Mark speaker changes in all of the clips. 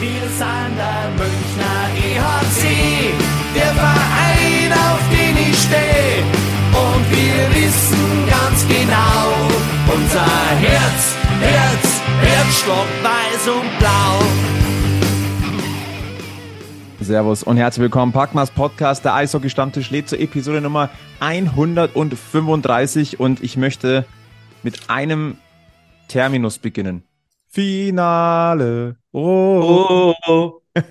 Speaker 1: Wir sind der Münchner EHC, der Verein, auf den ich stehe. Und wir wissen ganz genau, unser Herz, Herz, Herzstock weiß und blau.
Speaker 2: Servus und herzlich willkommen. Packmas Podcast, der Eishockey-Stammtisch lädt zur Episode Nummer 135 und ich möchte mit einem Terminus beginnen. Finale. Oh. oh.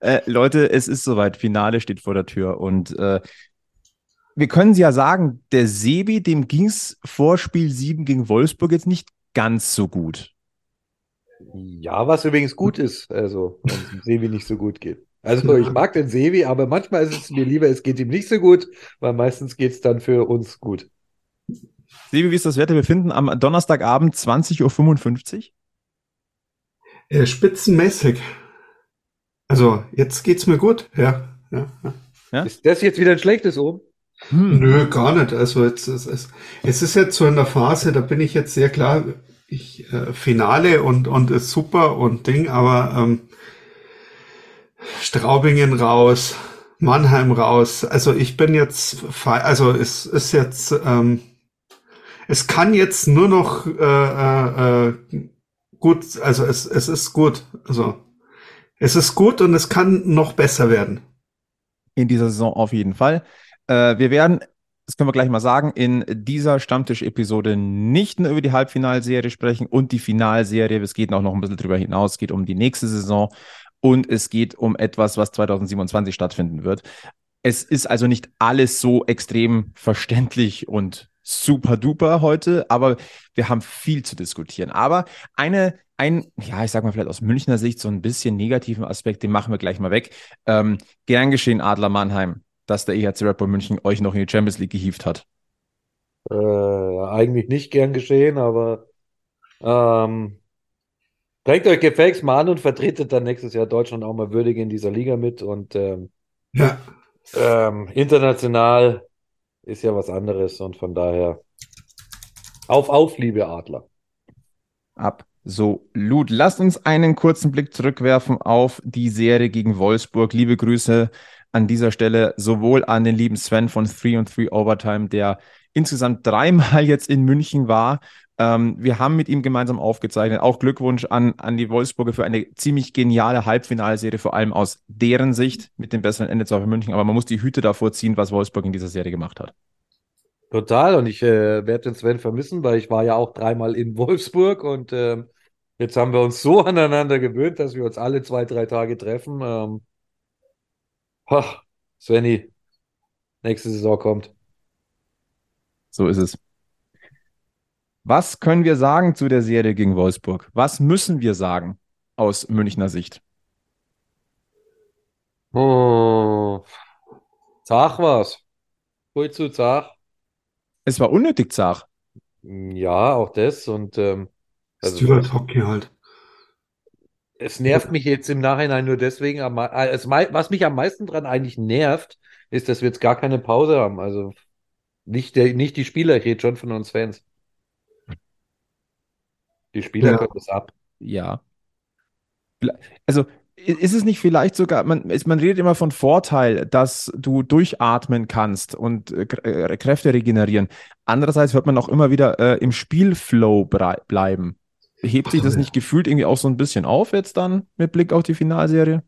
Speaker 2: äh, Leute, es ist soweit. Finale steht vor der Tür und äh, wir können ja sagen, der Sebi, dem ging es vor Spiel 7 gegen Wolfsburg jetzt nicht ganz so gut.
Speaker 3: Ja, was übrigens gut ist, also wenn es dem Sevi nicht so gut geht. Also ich mag den Sevi, aber manchmal ist es mir lieber, es geht ihm nicht so gut, weil meistens geht es dann für uns gut.
Speaker 2: Sevi, wie ist das Wetter? Wir finden am Donnerstagabend 20.55 Uhr.
Speaker 4: Äh, spitzenmäßig. Also jetzt geht's mir gut, ja. ja,
Speaker 3: ja. Ist das jetzt wieder ein schlechtes Oben?
Speaker 4: Hm. Nö, gar nicht. Also jetzt, es, es, es ist jetzt so in der Phase, da bin ich jetzt sehr klar, ich, äh, Finale und, und ist super und Ding, aber ähm, Straubingen raus, Mannheim raus. Also ich bin jetzt, also es ist jetzt, ähm, es kann jetzt nur noch äh, äh, äh, gut, also es, es ist gut. Also es ist gut und es kann noch besser werden.
Speaker 2: In dieser Saison auf jeden Fall. Äh, wir werden das können wir gleich mal sagen, in dieser Stammtisch-Episode nicht nur über die Halbfinalserie sprechen und die Finalserie. Es geht auch noch ein bisschen drüber hinaus. Es geht um die nächste Saison und es geht um etwas, was 2027 stattfinden wird. Es ist also nicht alles so extrem verständlich und super duper heute, aber wir haben viel zu diskutieren. Aber eine, ein, ja, ich sag mal vielleicht aus Münchner Sicht so ein bisschen negativen Aspekt, den machen wir gleich mal weg. Ähm, gern geschehen, Adler Mannheim dass der EHC Red Bull München euch noch in die Champions League gehievt hat?
Speaker 3: Äh, eigentlich nicht gern geschehen, aber ähm, bringt euch gefälligst mal an und vertretet dann nächstes Jahr Deutschland auch mal würdig in dieser Liga mit und ähm,
Speaker 4: ja.
Speaker 3: ähm, international ist ja was anderes und von daher auf, auf, liebe Adler.
Speaker 2: Absolut. Lasst uns einen kurzen Blick zurückwerfen auf die Serie gegen Wolfsburg. Liebe Grüße an dieser Stelle sowohl an den lieben Sven von 3 und 3 Overtime, der insgesamt dreimal jetzt in München war. Ähm, wir haben mit ihm gemeinsam aufgezeichnet. Auch Glückwunsch an, an die Wolfsburger für eine ziemlich geniale Halbfinalserie, vor allem aus deren Sicht mit dem besseren Ende zwar für München. Aber man muss die Hüte davor ziehen, was Wolfsburg in dieser Serie gemacht hat.
Speaker 3: Total. Und ich äh, werde den Sven vermissen, weil ich war ja auch dreimal in Wolfsburg und äh, jetzt haben wir uns so aneinander gewöhnt, dass wir uns alle zwei, drei Tage treffen. Ähm, Ach, Svenny, nächste Saison kommt.
Speaker 2: So ist es. Was können wir sagen zu der Serie gegen Wolfsburg? Was müssen wir sagen aus Münchner Sicht?
Speaker 3: Oh, zach war's. Ruhig zu zach.
Speaker 2: Es war unnötig zach.
Speaker 3: Ja, auch das und ähm,
Speaker 4: also, Stuart Hockey halt
Speaker 3: es nervt mich jetzt im Nachhinein nur deswegen, äh, was mich am meisten dran eigentlich nervt, ist, dass wir jetzt gar keine Pause haben. Also nicht, der, nicht die Spieler, ich rede schon von uns Fans. Die Spieler ja. können das ab.
Speaker 2: Ja. Also ist es nicht vielleicht sogar, man, man redet immer von Vorteil, dass du durchatmen kannst und äh, äh Kräfte regenerieren. Andererseits hört man auch immer wieder äh, im Spielflow bleiben. Hebt sich das nicht gefühlt irgendwie auch so ein bisschen auf jetzt dann mit Blick auf die Finalserie?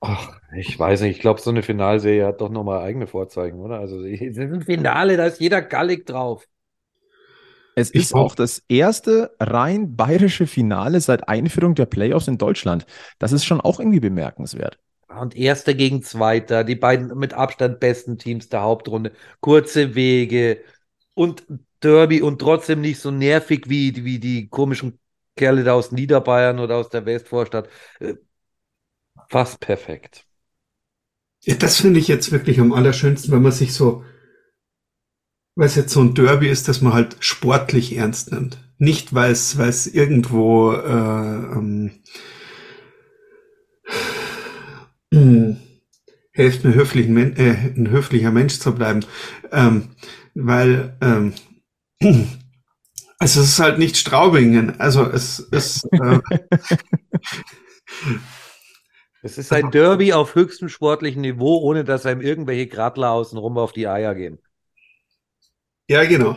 Speaker 3: Ach, ich weiß nicht. Ich glaube, so eine Finalserie hat doch nochmal eigene Vorzeichen, oder? Also, ein Finale, da ist jeder gallig drauf.
Speaker 2: Es ich ist auch das erste rein bayerische Finale seit Einführung der Playoffs in Deutschland. Das ist schon auch irgendwie bemerkenswert.
Speaker 3: Und Erster gegen Zweiter, die beiden mit Abstand besten Teams der Hauptrunde, kurze Wege und Derby und trotzdem nicht so nervig wie, wie die komischen Kerle da aus Niederbayern oder aus der Westvorstadt. Äh, fast perfekt.
Speaker 4: Ja, das finde ich jetzt wirklich am allerschönsten, wenn man sich so, weil es jetzt so ein Derby ist, dass man halt sportlich ernst nimmt. Nicht, weil es, irgendwo äh, ähm, äh, hilft mir höflichen, äh, ein höflicher Mensch zu bleiben, ähm, weil ähm, Also es ist halt nicht Straubingen. Also es ist. Äh,
Speaker 3: es ist ein Derby auf höchstem sportlichen Niveau, ohne dass einem irgendwelche Gradler außenrum auf die Eier gehen.
Speaker 4: Ja, genau.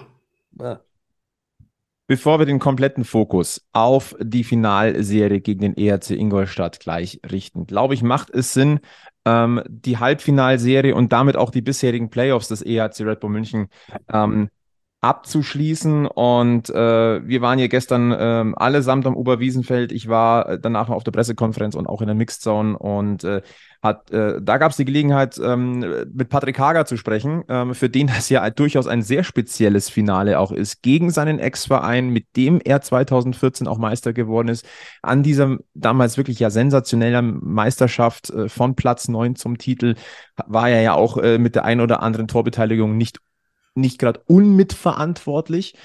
Speaker 4: Ja.
Speaker 2: Bevor wir den kompletten Fokus auf die Finalserie gegen den ERC Ingolstadt gleich richten, glaube ich, macht es Sinn, ähm, die Halbfinalserie und damit auch die bisherigen Playoffs des ERC Red Bull München ähm, abzuschließen. Und äh, wir waren hier gestern ähm, allesamt am Oberwiesenfeld. Ich war danach noch auf der Pressekonferenz und auch in der Mixed und äh, hat, äh, da gab es die Gelegenheit, ähm, mit Patrick Hager zu sprechen, ähm, für den das ja durchaus ein sehr spezielles Finale auch ist, gegen seinen Ex-Verein, mit dem er 2014 auch Meister geworden ist, an dieser damals wirklich ja sensationellen Meisterschaft äh, von Platz 9 zum Titel, war er ja auch äh, mit der ein oder anderen Torbeteiligung nicht nicht gerade unmitverantwortlich.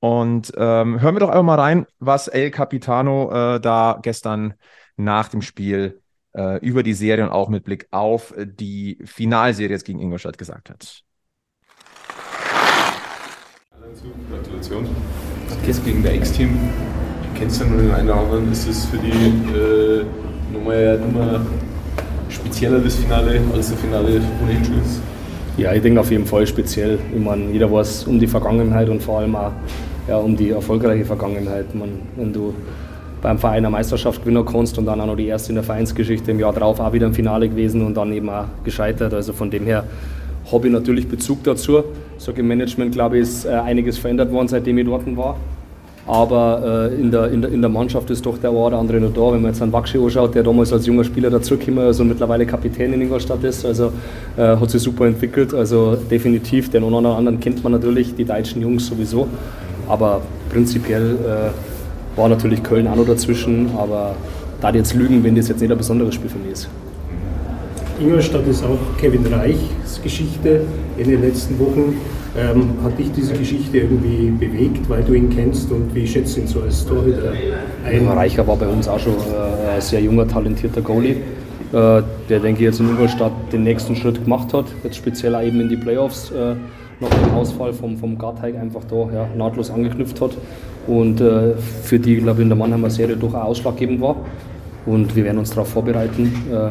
Speaker 2: Und ähm, hören wir doch einfach mal rein, was El Capitano äh, da gestern nach dem Spiel äh, über die Serie und auch mit Blick auf die Finalserie jetzt gegen Ingolstadt gesagt hat.
Speaker 5: Gratulation. Jetzt gegen der Ex-Team. Kennst du nur den einen oder anderen? Ist es für die äh, nochmal, nochmal spezielleres Finale als das Finale ohnehin schon ist?
Speaker 6: Ja, ich denke auf jeden Fall speziell. Ich meine, jeder weiß um die Vergangenheit und vor allem auch ja, um die erfolgreiche Vergangenheit. Man, wenn du beim Verein eine Meisterschaft gewinnen kannst und dann auch noch die erste in der Vereinsgeschichte im Jahr drauf auch wieder im Finale gewesen und dann eben auch gescheitert. Also von dem her habe ich natürlich Bezug dazu. Sag im Management, glaube ich, ist äh, einiges verändert worden, seitdem ich dort war. Aber äh, in, der, in, der, in der Mannschaft ist doch der eine oder andere noch da. Wenn man jetzt an Wakschi anschaut, der damals als junger Spieler dazugekommen ist und mittlerweile Kapitän in Ingolstadt ist, also äh, hat sich super entwickelt. Also definitiv, den einen oder anderen kennt man natürlich, die deutschen Jungs sowieso. Aber prinzipiell äh, war natürlich Köln auch noch dazwischen. Aber da jetzt lügen, wenn das jetzt nicht ein besonderes Spiel für mich ist.
Speaker 7: Ingolstadt ist auch Kevin Reichs Geschichte in den letzten Wochen. Ähm, hat dich diese Geschichte irgendwie bewegt, weil du ihn kennst und wie schätzt du ihn so als Torhüter
Speaker 6: ein? Reicher war bei uns auch schon äh, ein sehr junger, talentierter Goalie, äh, der, denke ich, jetzt in Ingolstadt den nächsten Schritt gemacht hat, jetzt speziell auch eben in die Playoffs äh, nach dem Ausfall vom, vom Garteig einfach da ja, nahtlos angeknüpft hat und äh, für die, glaube ich, in der Mannheimer Serie durchaus ausschlaggebend war. Und wir werden uns darauf vorbereiten. Äh,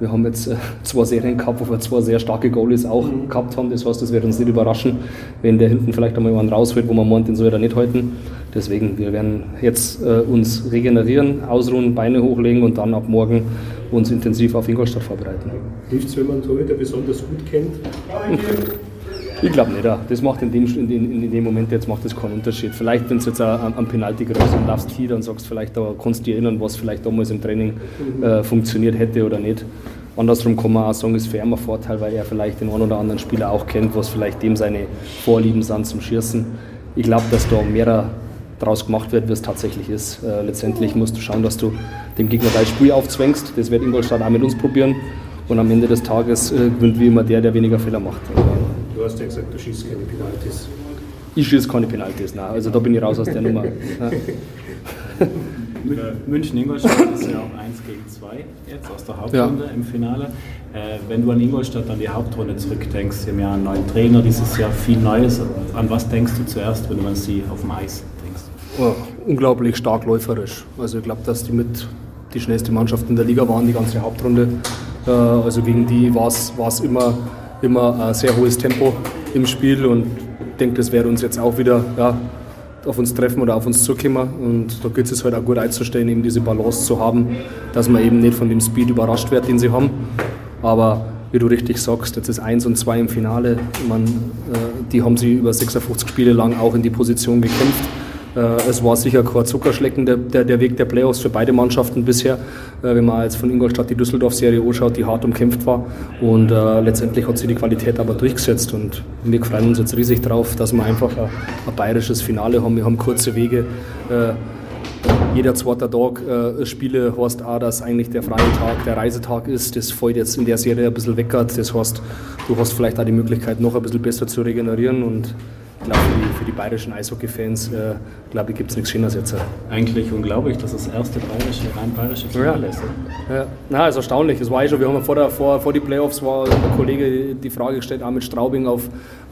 Speaker 6: wir haben jetzt äh, zwei Serien gehabt, wo wir zwei sehr starke Goalies auch mhm. gehabt haben. Das heißt, das wird uns nicht überraschen, wenn der hinten vielleicht einmal jemand rausfällt, wo man meint, den soll er nicht halten. Deswegen, wir werden jetzt äh, uns regenerieren, ausruhen, Beine hochlegen und dann ab morgen uns intensiv auf Ingolstadt vorbereiten.
Speaker 7: Hilft es, wenn man Torhüter besonders gut kennt?
Speaker 6: Ich glaube nicht. Das macht in dem, in, dem, in dem Moment jetzt macht das keinen Unterschied. Vielleicht, wenn du jetzt am, Penalty größer und laufst hier, dann sagst vielleicht, da kannst du dich erinnern, was vielleicht damals im Training äh, funktioniert hätte oder nicht. Andersrum kann man auch sagen, ist für ihn ein Vorteil, weil er vielleicht den einen oder anderen Spieler auch kennt, was vielleicht dem seine Vorlieben sind zum Schießen. Ich glaube, dass da mehr daraus gemacht wird, wie es tatsächlich ist. Äh, letztendlich musst du schauen, dass du dem Gegner dein Spiel aufzwängst. Das wird Ingolstadt auch mit uns probieren. Und am Ende des Tages äh, gewinnt wie immer der, der weniger Fehler macht.
Speaker 7: Du hast ja gesagt, du schießt keine Penalties.
Speaker 6: Ich schieße keine Penalties, nein. Also da bin ich raus aus der Nummer.
Speaker 8: München-Ingolstadt ist ja auch 1 gegen 2 jetzt aus der Hauptrunde ja. im Finale. Äh, wenn du an Ingolstadt an die Hauptrunde zurückdenkst, sie haben ja einen neuen Trainer dieses Jahr, viel Neues. An was denkst du zuerst, wenn du an sie auf dem Eis denkst?
Speaker 6: Oh, unglaublich stark läuferisch. Also ich glaube, dass die mit die schnellste Mannschaft in der Liga waren, die ganze Hauptrunde. Äh, also gegen die war es immer immer ein sehr hohes Tempo im Spiel und ich denke, das wird uns jetzt auch wieder ja, auf uns treffen oder auf uns zukommen. Und da gilt es halt auch gut einzustellen, eben diese Balance zu haben, dass man eben nicht von dem Speed überrascht wird, den sie haben. Aber wie du richtig sagst, jetzt ist 1 und 2 im Finale. Man, äh, die haben sie über 56 Spiele lang auch in die Position gekämpft. Äh, es war sicher kein Zuckerschlecken der, der, der, Weg der Playoffs für beide Mannschaften bisher. Äh, wenn man jetzt von Ingolstadt die Düsseldorf-Serie anschaut, die hart umkämpft war. Und äh, letztendlich hat sich die Qualität aber durchgesetzt. Und wir freuen uns jetzt riesig drauf, dass wir einfach ein, ein bayerisches Finale haben. Wir haben kurze Wege. Äh, jeder zweite Tag äh, Spiele heißt auch, dass eigentlich der freie Tag der Reisetag ist. Das fällt jetzt in der Serie ein bisschen weg. Das heißt, du hast vielleicht auch die Möglichkeit, noch ein bisschen besser zu regenerieren. Und ich glaube, für die, für die bayerischen Eishockey-Fans, äh, glaube ich, gibt es nichts Schöneres jetzt.
Speaker 8: Eigentlich unglaublich, dass das erste bayerische, rein bayerische Finale ist.
Speaker 6: Ja, na, ist erstaunlich. Das war eh schon, wir haben vor, der, vor, vor die Playoffs war der Kollege die Frage gestellt, auch mit Straubing auf,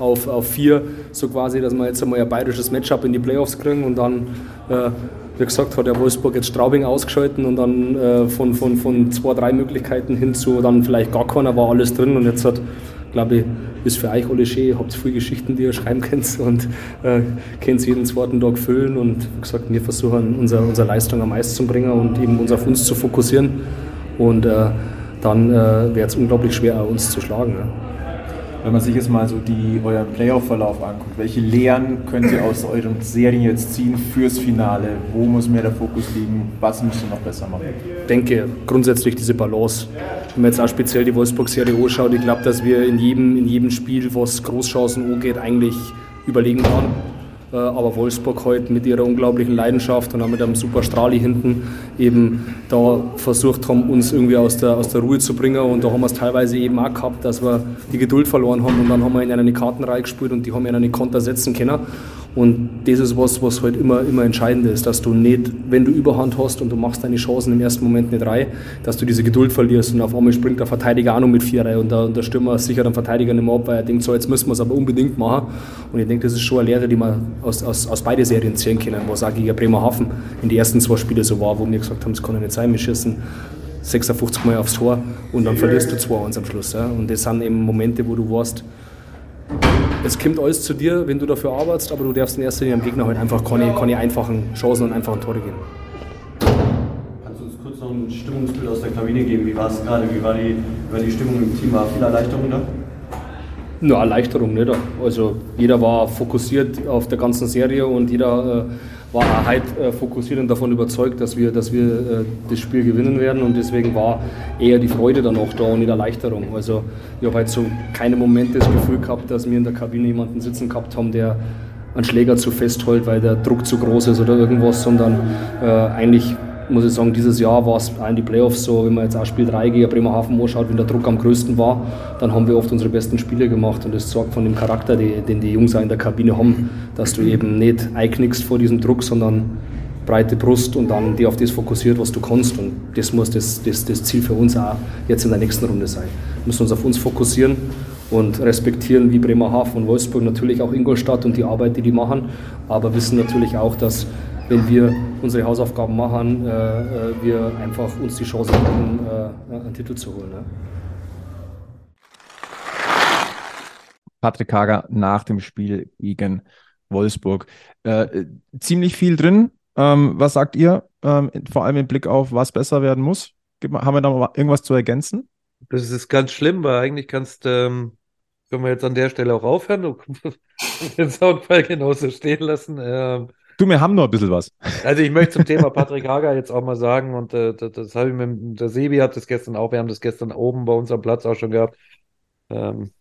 Speaker 6: auf, auf vier, so quasi, dass wir jetzt einmal ein bayerisches Matchup in die Playoffs kriegen und dann, äh, wie gesagt, hat der Wolfsburg jetzt Straubing ausgeschalten und dann äh, von, von, von zwei, drei Möglichkeiten hin zu dann vielleicht gar keiner war alles drin und jetzt hat glaube ich, ist für euch alle schön. Ihr habt viele Geschichten, die ihr schreiben könnt und äh, könnt jeden zweiten Tag füllen. Und wie gesagt, wir versuchen, unsere, unsere Leistung am Eis zu bringen und eben uns auf uns zu fokussieren. Und äh, dann äh, wäre es unglaublich schwer, uns zu schlagen. Ja.
Speaker 2: Wenn man sich jetzt mal so die, euren Playoff-Verlauf anguckt, welche Lehren könnt ihr aus euren Serien jetzt ziehen fürs Finale? Wo muss mehr der Fokus liegen? Was müsst ihr noch besser machen?
Speaker 6: Ich denke grundsätzlich diese Balance. Wenn man jetzt auch speziell die Wolfsburg-Serie anschaut, ich glaube, dass wir in jedem, in jedem Spiel, was Großchancen angeht, eigentlich überlegen waren aber Wolfsburg heute mit ihrer unglaublichen Leidenschaft und auch mit einem super Strahli hinten eben da versucht haben, uns irgendwie aus der, aus der Ruhe zu bringen. Und da haben wir es teilweise eben auch gehabt, dass wir die Geduld verloren haben und dann haben wir in eine Kartenreihe gespielt und die haben in eine Konter setzen können. Und das ist was, was halt immer, immer entscheidend ist, dass du nicht, wenn du Überhand hast und du machst deine Chancen im ersten Moment nicht rein, dass du diese Geduld verlierst und auf einmal springt der Verteidiger auch noch mit vier rein und der, und der Stürmer sichert den Verteidiger nicht mehr ab, weil er denkt, so jetzt müssen wir es aber unbedingt machen. Und ich denke, das ist schon eine Lehre, die man aus, aus, aus beiden Serien ziehen können, was auch gegen Bremerhaven in den ersten zwei Spielen so war, wo wir gesagt haben, es kann ja nicht sein, wir schießen 56 Mal aufs Tor und dann verlierst du 2-1 am Schluss. Ja. Und das sind eben Momente, wo du weißt, es kommt alles zu dir, wenn du dafür arbeitest, aber du darfst in erster Linie am Gegner halt einfach keine, keine einfachen Chancen und einfachen Tore geben.
Speaker 9: Kannst du uns kurz noch ein Stimmungsbild aus der Kabine geben? Wie war es gerade? Wie war die, wie war die Stimmung im Team? War viel Erleichterung da?
Speaker 6: Nur Erleichterung nicht. Also jeder war fokussiert auf der ganzen Serie und jeder äh, war auch heute äh, fokussiert und davon überzeugt, dass wir, dass wir äh, das Spiel gewinnen werden und deswegen war eher die Freude dann auch da und nicht Erleichterung. Also ich habe heute so keine Momente das Gefühl gehabt, dass wir in der Kabine jemanden sitzen gehabt haben, der einen Schläger zu fest hält, weil der Druck zu groß ist oder irgendwas, sondern äh, eigentlich muss ich sagen, dieses Jahr war es in die Playoffs so, wenn man jetzt auch Spiel 3 gegen Bremerhaven anschaut, wenn der Druck am größten war, dann haben wir oft unsere besten Spiele gemacht und das sorgt von dem Charakter, den die Jungs auch in der Kabine haben, dass du eben nicht einknickst vor diesem Druck, sondern breite Brust und dann die auf das fokussiert, was du kannst und das muss das, das, das Ziel für uns auch jetzt in der nächsten Runde sein. Wir müssen uns auf uns fokussieren und respektieren wie Bremerhaven und Wolfsburg natürlich auch Ingolstadt und die Arbeit, die die machen, aber wissen natürlich auch, dass wenn wir unsere Hausaufgaben machen, äh, äh, wir einfach uns die Chance haben, äh, einen Titel zu holen. Ne?
Speaker 2: Patrick Hager nach dem Spiel gegen Wolfsburg. Äh, ziemlich viel drin. Ähm, was sagt ihr? Ähm, vor allem im Blick auf, was besser werden muss. Haben wir da mal irgendwas zu ergänzen?
Speaker 3: Das ist ganz schlimm, weil eigentlich kannst, ähm, können wir jetzt an der Stelle auch aufhören und den Soundfall genauso stehen lassen. Ähm,
Speaker 2: Du, wir haben noch ein bisschen was.
Speaker 3: Also ich möchte zum Thema Patrick Hager jetzt auch mal sagen, und äh, das, das habe ich mit der Sebi hat das gestern auch, wir haben das gestern oben bei uns am Platz auch schon gehabt. Ähm,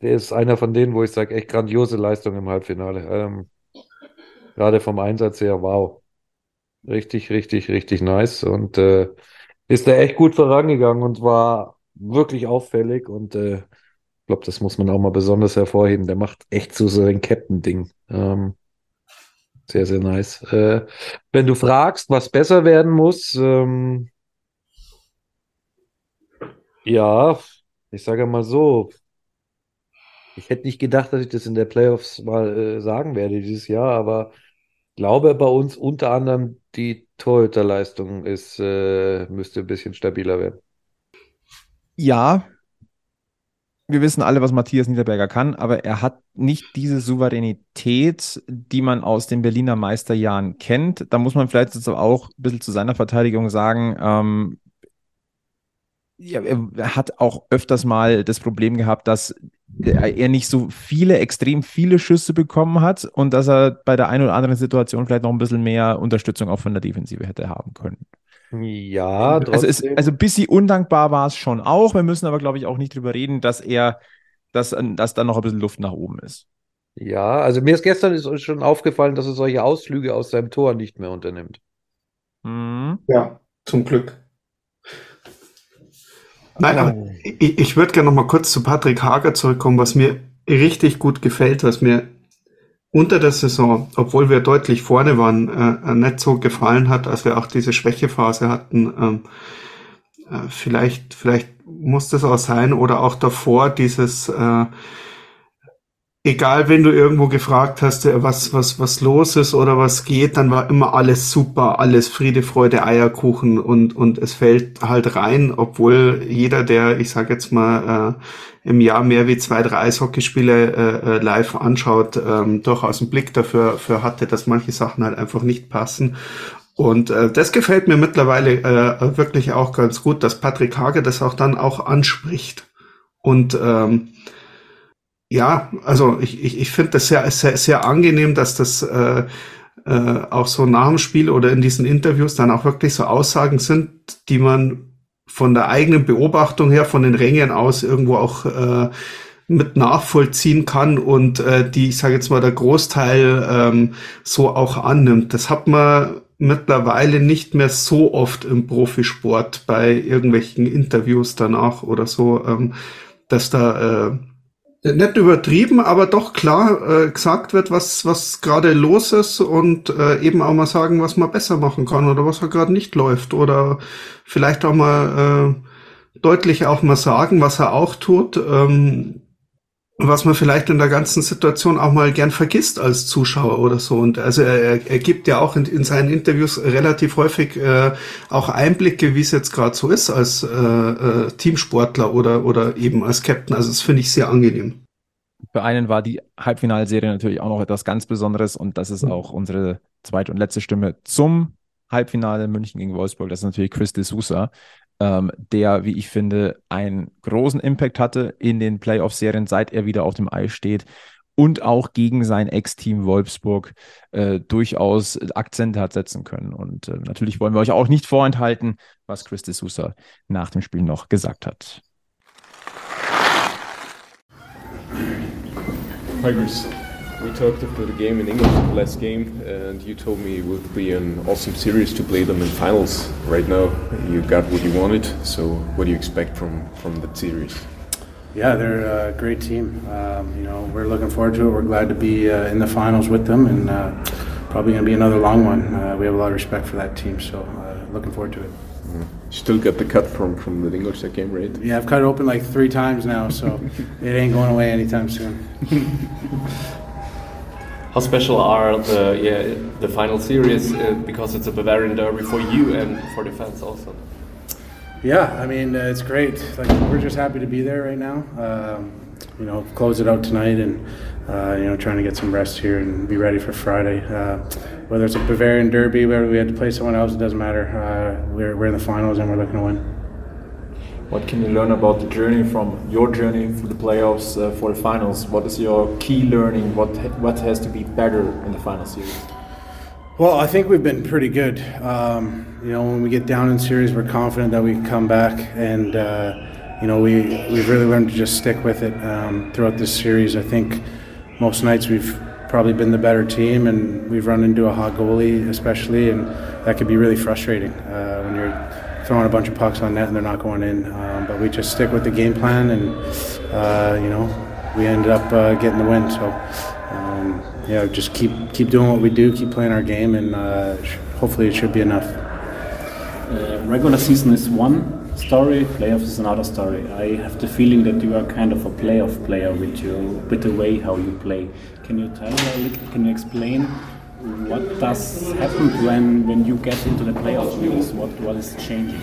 Speaker 3: der ist einer von denen, wo ich sage, echt grandiose Leistung im Halbfinale. Ähm, gerade vom Einsatz her, wow. Richtig, richtig, richtig nice. Und äh, ist da echt gut vorangegangen und war wirklich auffällig. Und äh, ich glaube, das muss man auch mal besonders hervorheben. Der macht echt so sein Captain-Ding. Ähm, sehr, sehr nice. Äh, wenn du fragst, was besser werden muss, ähm, ja, ich sage mal so, ich hätte nicht gedacht, dass ich das in der Playoffs mal äh, sagen werde dieses Jahr, aber glaube bei uns unter anderem die Torhüterleistung ist, äh, müsste ein bisschen stabiler werden.
Speaker 2: Ja, wir wissen alle, was Matthias Niederberger kann, aber er hat nicht diese Souveränität, die man aus den Berliner Meisterjahren kennt. Da muss man vielleicht jetzt auch ein bisschen zu seiner Verteidigung sagen, ähm, ja, er hat auch öfters mal das Problem gehabt, dass er nicht so viele, extrem viele Schüsse bekommen hat und dass er bei der einen oder anderen Situation vielleicht noch ein bisschen mehr Unterstützung auch von der Defensive hätte haben können.
Speaker 3: Ja,
Speaker 2: also, es, also ein bisschen undankbar war es schon auch. Wir müssen aber, glaube ich, auch nicht drüber reden, dass er, dass, dass da noch ein bisschen Luft nach oben ist.
Speaker 3: Ja, also mir ist gestern ist schon aufgefallen, dass er solche Ausflüge aus seinem Tor nicht mehr unternimmt.
Speaker 4: Mhm. Ja, zum Glück. Nein, aber oh. ich, ich würde gerne noch mal kurz zu Patrick Hager zurückkommen. Was mir richtig gut gefällt, was mir unter der Saison, obwohl wir deutlich vorne waren, äh, nicht so gefallen hat, als wir auch diese Schwächephase hatten. Ähm, äh, vielleicht, vielleicht muss das auch sein oder auch davor dieses äh, egal, wenn du irgendwo gefragt hast, äh, was, was, was los ist oder was geht, dann war immer alles super, alles Friede, Freude, Eierkuchen und, und es fällt halt rein, obwohl jeder, der, ich sag jetzt mal, äh, im Jahr mehr wie zwei, drei Eishockeyspiele äh, äh live anschaut, ähm, durchaus einen Blick dafür, für hatte, dass manche Sachen halt einfach nicht passen. Und äh, das gefällt mir mittlerweile äh, wirklich auch ganz gut, dass Patrick Hage das auch dann auch anspricht. Und ähm, ja, also ich, ich, ich finde das sehr, sehr, sehr angenehm, dass das äh, äh, auch so nach dem Spiel oder in diesen Interviews dann auch wirklich so Aussagen sind, die man von der eigenen Beobachtung her, von den Rängen aus irgendwo auch äh, mit nachvollziehen kann und äh, die, ich sage jetzt mal, der Großteil ähm, so auch annimmt. Das hat man mittlerweile nicht mehr so oft im Profisport bei irgendwelchen Interviews danach oder so, ähm, dass da äh, nicht übertrieben, aber doch klar äh, gesagt wird, was, was gerade los ist und äh, eben auch mal sagen, was man besser machen kann oder was gerade nicht läuft oder vielleicht auch mal äh, deutlich auch mal sagen, was er auch tut. Ähm, was man vielleicht in der ganzen Situation auch mal gern vergisst als Zuschauer oder so. Und also er, er gibt ja auch in, in seinen Interviews relativ häufig äh, auch Einblicke, wie es jetzt gerade so ist als äh, äh, Teamsportler oder, oder eben als Captain. Also das finde ich sehr angenehm.
Speaker 2: Für einen war die Halbfinalserie natürlich auch noch etwas ganz Besonderes und das ist mhm. auch unsere zweite und letzte Stimme zum Halbfinale München gegen Wolfsburg. Das ist natürlich Chris de Sousa ähm, der, wie ich finde, einen großen Impact hatte in den Playoff-Serien, seit er wieder auf dem Eis steht und auch gegen sein Ex-Team Wolfsburg äh, durchaus Akzente hat setzen können. Und äh, natürlich wollen wir euch auch nicht vorenthalten, was Chris de Sousa nach dem Spiel noch gesagt hat.
Speaker 5: Hi, Chris. We talked after the game in England, last game, and you told me it would be an awesome series to play them in finals. Right now, you got what you wanted. So, what do you expect from from that series?
Speaker 10: Yeah, they're a great team. Um, you know, we're looking forward to it. We're glad to be uh, in the finals with them, and uh, probably going to be another long one. Uh, we have a lot of respect for that team, so uh, looking forward to it.
Speaker 5: Mm. Still got the cut from from the English that game, right?
Speaker 10: Yeah, I've cut it open like three times now, so it ain't going away anytime soon.
Speaker 11: How special are the yeah the final series uh, because it's a Bavarian derby for you and for the fans also?
Speaker 10: Yeah, I mean uh, it's great. Like we're just happy to be there right now. Um, you know, close it out tonight and uh, you know trying to get some rest here and be ready for Friday. Uh, whether it's a Bavarian derby, whether we had to play someone else, it doesn't matter. Uh, we're we're in the finals and we're looking to win.
Speaker 12: What can you learn about the journey from your journey through the playoffs uh, for the finals? What is your key learning? What what has to be better in the final series?
Speaker 10: Well, I think we've been pretty good. Um, you know, when we get down in series, we're confident that we can come back, and uh, you know, we we've really learned to just stick with it um, throughout this series. I think most nights we've probably been the better team, and we've run into a hot goalie, especially, and that could be really frustrating uh, when you're throwing a bunch of pucks on net and they're not going in. Um, but we just stick with the game plan, and uh, you know, we ended up uh, getting the win. So um, yeah, just keep keep doing what we do, keep playing our game, and uh, hopefully it should be enough.
Speaker 8: Uh, regular season is one story, playoffs is another story. I have the feeling that you are kind of a playoff player with you, with the way how you play. Can you tell? Can you explain? What does happen when when you get into the playoff? What what is changing?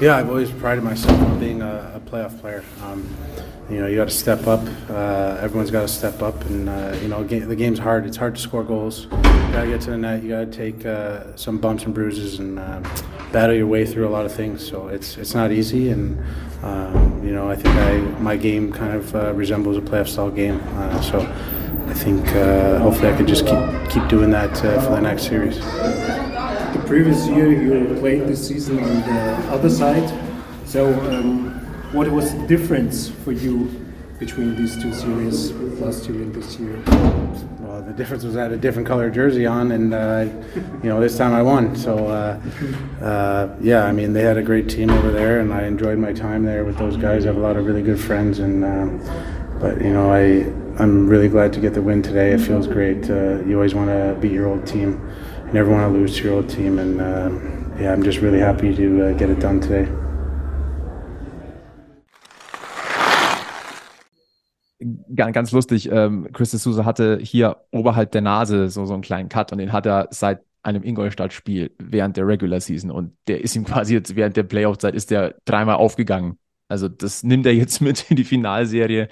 Speaker 10: Yeah, I've always prided myself on being a, a playoff player. Um, you know, you got to step up. Uh, everyone's got to step up, and uh, you know, the game's hard. It's hard to score goals. You got to get to the net. You got to take uh, some bumps and bruises and um, battle your way through a lot of things. So it's it's not easy, and um, you know, I think I my game kind of uh, resembles a playoff style game. Uh, so I think uh, hopefully I can just keep keep doing that uh, for the next series.
Speaker 7: The previous year you played this season on the other side. So um, what was the difference for you between these two series, last year and this year?
Speaker 10: Well, the difference was I had a different color jersey on, and uh, you know this time I won. So uh, uh, yeah, I mean they had a great team over there, and I enjoyed my time there with those guys. I have a lot of really good friends, and um, but you know I I'm really glad to get the win today. It feels great. Uh, you always want to beat your old team. You never want to lose to your old team. And uh, yeah, I'm just really happy to uh, get it done today.
Speaker 2: Ganz, ganz lustig, ähm, Chris de Sousa hatte hier oberhalb der Nase so, so einen kleinen Cut und den hat er seit einem Ingolstadt-Spiel während der Regular Season und der ist ihm quasi jetzt während der Playoff-Zeit ist der dreimal aufgegangen. Also das nimmt er jetzt mit in die Finalserie.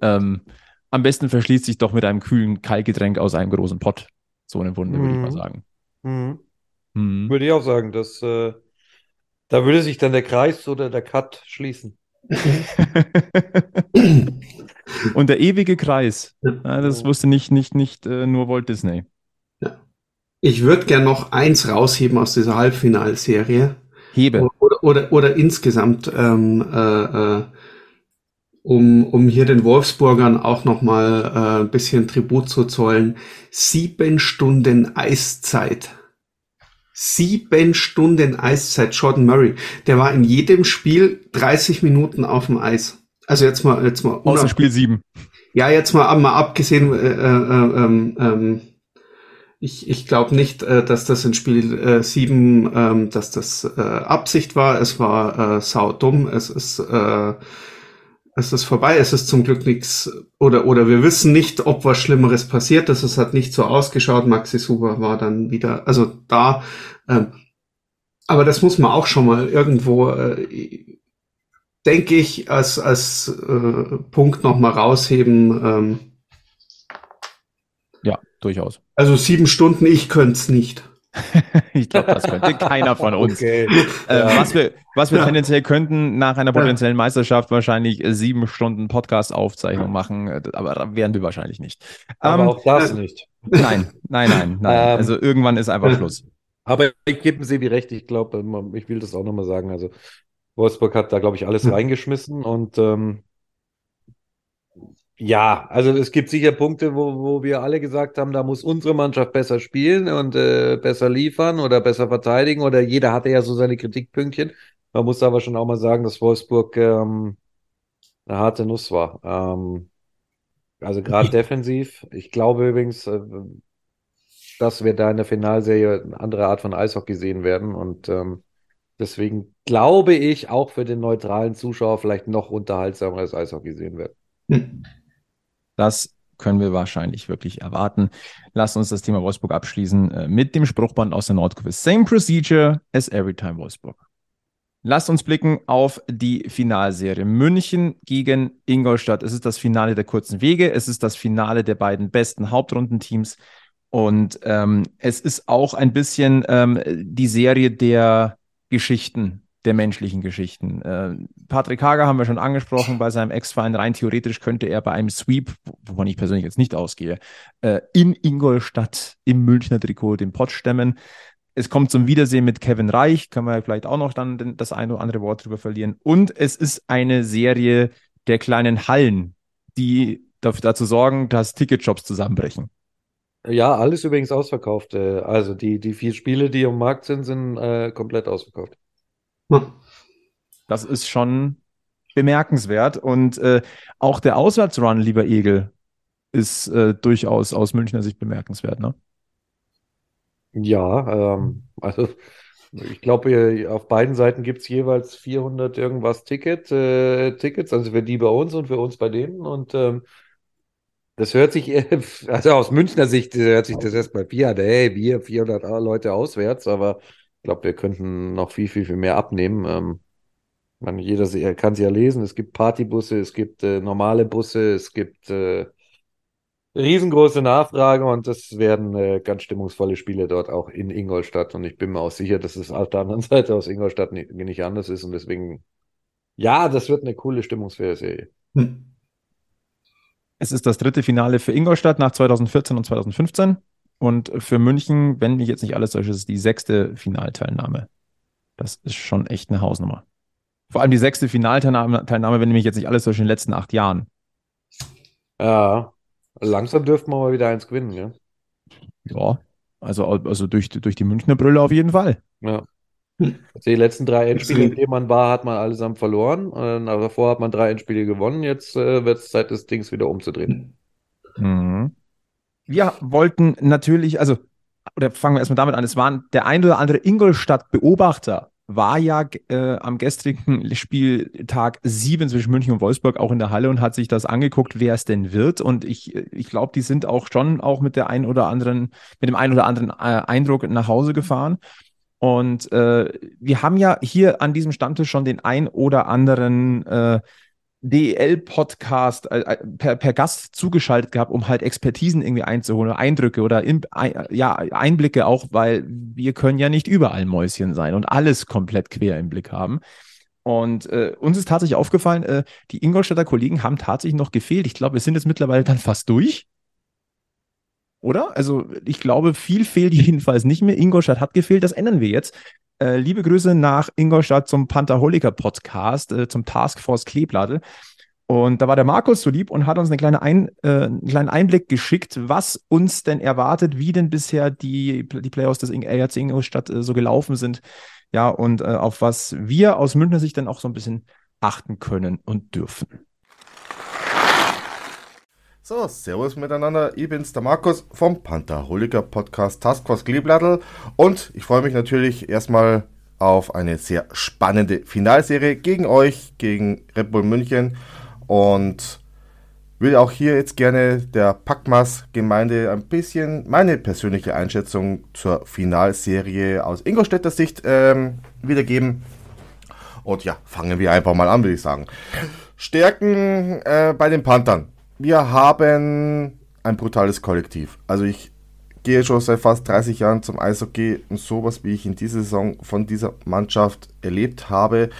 Speaker 2: Ähm, am besten verschließt sich doch mit einem kühlen Kaltgetränk aus einem großen Pott. So eine Wunde, würde ich mal
Speaker 3: Mhm.
Speaker 2: sagen.
Speaker 3: Mhm.
Speaker 2: Mhm.
Speaker 3: Würde ich auch sagen, dass äh, da würde sich dann der Kreis oder der Cut schließen.
Speaker 2: Und der ewige Kreis. Ja, das wusste nicht, nicht, nicht äh, nur Walt Disney.
Speaker 4: Ich würde gern noch eins rausheben aus dieser Halbfinalserie.
Speaker 2: Hebe.
Speaker 4: Oder, oder, oder insgesamt, ähm, äh, äh, um, um hier den Wolfsburgern auch noch mal äh, ein bisschen Tribut zu zollen. Sieben Stunden Eiszeit. Sieben Stunden Eiszeit. Jordan Murray, der war in jedem Spiel 30 Minuten auf dem Eis. Also jetzt mal, jetzt mal.
Speaker 2: Außer Spiel 7.
Speaker 4: ja, jetzt mal, mal abgesehen, äh, äh, ähm, ähm, ich, ich glaube nicht, äh, dass das in Spiel äh, 7, ähm, dass das äh, Absicht war. Es war äh, saudumm. Es ist, äh, es ist vorbei. Es ist zum Glück nichts, oder, oder wir wissen nicht, ob was Schlimmeres passiert ist. Es hat nicht so ausgeschaut. Maxi Suber war dann wieder, also da, ähm, aber das muss man auch schon mal irgendwo, äh, denke ich, als, als äh, Punkt noch mal rausheben. Ähm,
Speaker 2: Ja, durchaus.
Speaker 4: also sieben Stunden, ich könnte es nicht.
Speaker 2: Ich glaube, das könnte keiner von uns.
Speaker 3: Okay.
Speaker 2: Äh, was wir, was wir
Speaker 4: Ja.
Speaker 2: tendenziell könnten, nach einer potenziellen Meisterschaft wahrscheinlich äh, sieben Stunden Podcast-Aufzeichnung machen, äh, aber da werden wir wahrscheinlich nicht.
Speaker 3: Aber
Speaker 2: Ähm,
Speaker 3: auch das nicht.
Speaker 2: Nein, nein, nein, nein.
Speaker 3: Ähm,
Speaker 2: also irgendwann ist einfach Schluss.
Speaker 3: Aber ich gebe Sebi recht, ich glaube, ich will das auch nochmal sagen. Also Wolfsburg hat da, glaube ich, alles
Speaker 4: Hm.
Speaker 3: reingeschmissen und ähm, ja, also es gibt sicher Punkte, wo, wo wir alle gesagt haben, da muss unsere Mannschaft besser spielen und äh, besser liefern oder besser verteidigen oder jeder hatte ja so seine Kritikpünktchen. Man muss aber schon auch mal sagen, dass Wolfsburg ähm, eine harte Nuss war. Ähm, also gerade defensiv. Ich glaube übrigens, äh, dass wir da in der Finalserie eine andere Art von Eishockey sehen werden. Und ähm, deswegen glaube ich, auch für den neutralen Zuschauer vielleicht noch unterhaltsameres Eishockey sehen werden.
Speaker 4: Hm.
Speaker 2: Das können wir wahrscheinlich wirklich erwarten. Lasst uns das Thema Wolfsburg abschließen äh, mit dem Spruchband aus der Nordkurve. Same procedure as every time Wolfsburg. Lasst uns blicken auf die Finalserie. München gegen Ingolstadt. Es ist das Finale der kurzen Wege. Es ist das Finale der beiden besten Hauptrundenteams. Und ähm, es ist auch ein bisschen ähm, die Serie der Geschichten, der menschlichen Geschichten. Äh, Patrick Hager haben wir schon angesprochen bei seinem Ex-Verein. Rein theoretisch könnte er bei einem Sweep, wovon ich persönlich jetzt nicht ausgehe, äh, in Ingolstadt im Münchner Trikot den Pott stemmen. Es kommt zum Wiedersehen mit Kevin Reich, können wir vielleicht auch noch dann das eine oder andere Wort drüber verlieren. Und es ist eine Serie der kleinen Hallen, die dafür, dazu sorgen, dass Ticketshops zusammenbrechen.
Speaker 3: Ja, alles übrigens ausverkauft. Äh, Also die, die vier Spiele, die am Markt sind, sind äh, komplett ausverkauft.
Speaker 2: Das ist schon bemerkenswert. Und äh, auch der Auswärtsrun, lieber Egel, ist äh, durchaus aus Münchner Sicht bemerkenswert, ne?
Speaker 3: Ja, ähm, also ich glaube, auf beiden Seiten gibt es jeweils 400 irgendwas Ticket, äh, Tickets, also für die bei uns und für uns bei denen. Und ähm, das hört sich, also aus Münchner Sicht hört sich das erstmal viel an, hey, wir 400 Leute auswärts, aber ich glaube, wir könnten noch viel, viel, viel mehr abnehmen. Ähm, meine, jeder kann es ja lesen, es gibt Partybusse, es gibt äh, normale Busse, es gibt äh, riesengroße Nachfrage und das werden äh, ganz stimmungsvolle Spiele dort auch in Ingolstadt. Und ich bin mir auch sicher, dass es auf der anderen Seite aus Ingolstadt nicht, nicht anders ist. Und deswegen, ja, das wird eine coole stimmungsvolle Serie.
Speaker 4: Hm.
Speaker 2: Es ist das dritte Finale für Ingolstadt nach 2014 und 2015. Und für München, wenn mich jetzt nicht alles täuscht, ist es die sechste Finalteilnahme. Das ist schon echt eine Hausnummer. Vor allem die sechste Finalteilnahme, Teilnahme, wenn mich jetzt nicht alles täuscht, in den letzten acht Jahren.
Speaker 3: Ja, langsam dürften wir mal wieder eins gewinnen, ja.
Speaker 2: Ja, also, also durch, durch die Münchner Brille auf jeden Fall.
Speaker 3: Ja. Also die letzten drei Endspiele, in denen man war, hat man allesamt verloren. Davor hat man drei Endspiele gewonnen. Jetzt äh, wird es Zeit, das Dings wieder umzudrehen.
Speaker 2: Mhm. Wir wollten natürlich, also, oder fangen wir erstmal damit an, es waren der ein oder andere Ingolstadt-Beobachter war ja äh, am gestrigen Spieltag 7 zwischen München und Wolfsburg auch in der Halle und hat sich das angeguckt, wer es denn wird. Und ich, ich glaube, die sind auch schon auch mit der ein oder anderen, mit dem einen oder anderen äh, Eindruck nach Hause gefahren. Und äh, wir haben ja hier an diesem Stammtisch schon den ein oder anderen äh, DEL-Podcast äh, äh, per, per Gast zugeschaltet gehabt, um halt Expertisen irgendwie einzuholen, oder Eindrücke oder in, ein, ja, Einblicke auch, weil wir können ja nicht überall Mäuschen sein und alles komplett quer im Blick haben. Und äh, uns ist tatsächlich aufgefallen, äh, die Ingolstädter Kollegen haben tatsächlich noch gefehlt. Ich glaube, wir sind jetzt mittlerweile dann fast durch. Oder? Also ich glaube, viel fehlt jedenfalls nicht mehr. Ingolstadt hat gefehlt, das ändern wir jetzt. Äh, liebe Grüße nach Ingolstadt zum Pantherholiker Podcast, äh, zum Taskforce Kleeblatte. Und da war der Markus so lieb und hat uns eine kleine Ein, äh, einen kleinen Einblick geschickt, was uns denn erwartet, wie denn bisher die, die Playoffs des RC Ingolstadt äh, so gelaufen sind. Ja, und äh, auf was wir aus Münchner Sicht dann auch so ein bisschen achten können und dürfen.
Speaker 13: So, servus miteinander. Ich bin's, der Markus vom Pantherholiker Podcast Taskforce Kleeblattl und ich freue mich natürlich erstmal auf eine sehr spannende Finalserie gegen euch, gegen Red Bull München und will auch hier jetzt gerne der Packmas-Gemeinde ein bisschen meine persönliche Einschätzung zur Finalserie aus Ingolstädter Sicht ähm, wiedergeben. Und ja, fangen wir einfach mal an, würde ich sagen. Stärken äh, bei den Panthern wir haben ein brutales Kollektiv. Also ich gehe schon seit fast 30 Jahren zum Eishockey und sowas, wie ich in dieser Saison von dieser Mannschaft erlebt habe,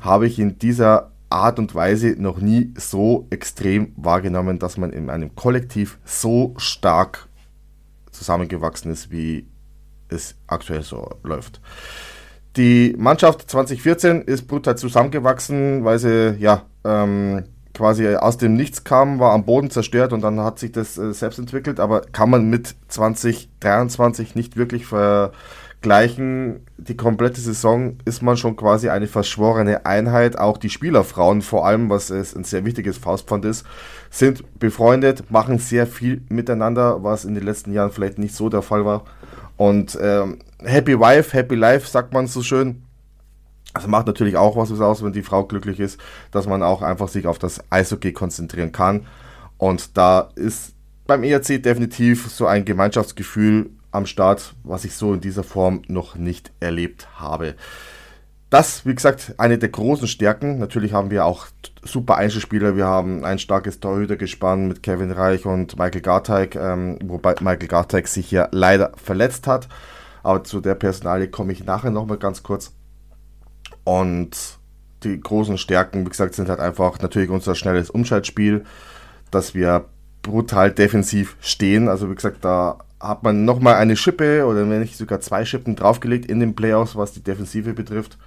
Speaker 13: habe ich in dieser Art und Weise noch nie so extrem wahrgenommen, dass man in einem Kollektiv so stark zusammengewachsen ist, wie es aktuell so läuft. Die Mannschaft 2014 ist brutal zusammengewachsen, weil sie ja ähm, quasi aus dem Nichts kam, war am Boden zerstört und dann hat sich das äh, selbst entwickelt, aber kann man mit 2023 nicht wirklich vergleichen. Die komplette Saison ist man schon quasi eine verschworene Einheit. Auch die Spielerfrauen vor allem, was es ein sehr wichtiges Faustpfand ist, sind befreundet, machen sehr viel miteinander, was in den letzten Jahren vielleicht nicht so der Fall war. Und ähm, Happy Wife, Happy Life, sagt man so schön. Also macht natürlich auch was aus, wenn die Frau glücklich ist, dass man auch einfach sich auf das Eishockey konzentrieren kann. Und da ist beim ERC definitiv so ein Gemeinschaftsgefühl am Start, was ich so in dieser Form noch nicht erlebt habe. Das, wie gesagt, eine der großen Stärken. Natürlich haben wir auch super Einzelspieler. Wir haben ein starkes Torhütergespann mit Kevin Reich und Michael Garteig, ähm, wobei Michael Garteig sich ja leider verletzt hat. Aber zu der Personalie komme ich nachher nochmal ganz kurz. Und die großen Stärken, wie gesagt, sind halt einfach natürlich unser schnelles Umschaltspiel, dass wir brutal defensiv stehen. Also wie gesagt, da hat man nochmal eine Schippe oder wenn nicht sogar zwei Schippen draufgelegt in den Playoffs, was die Defensive betrifft.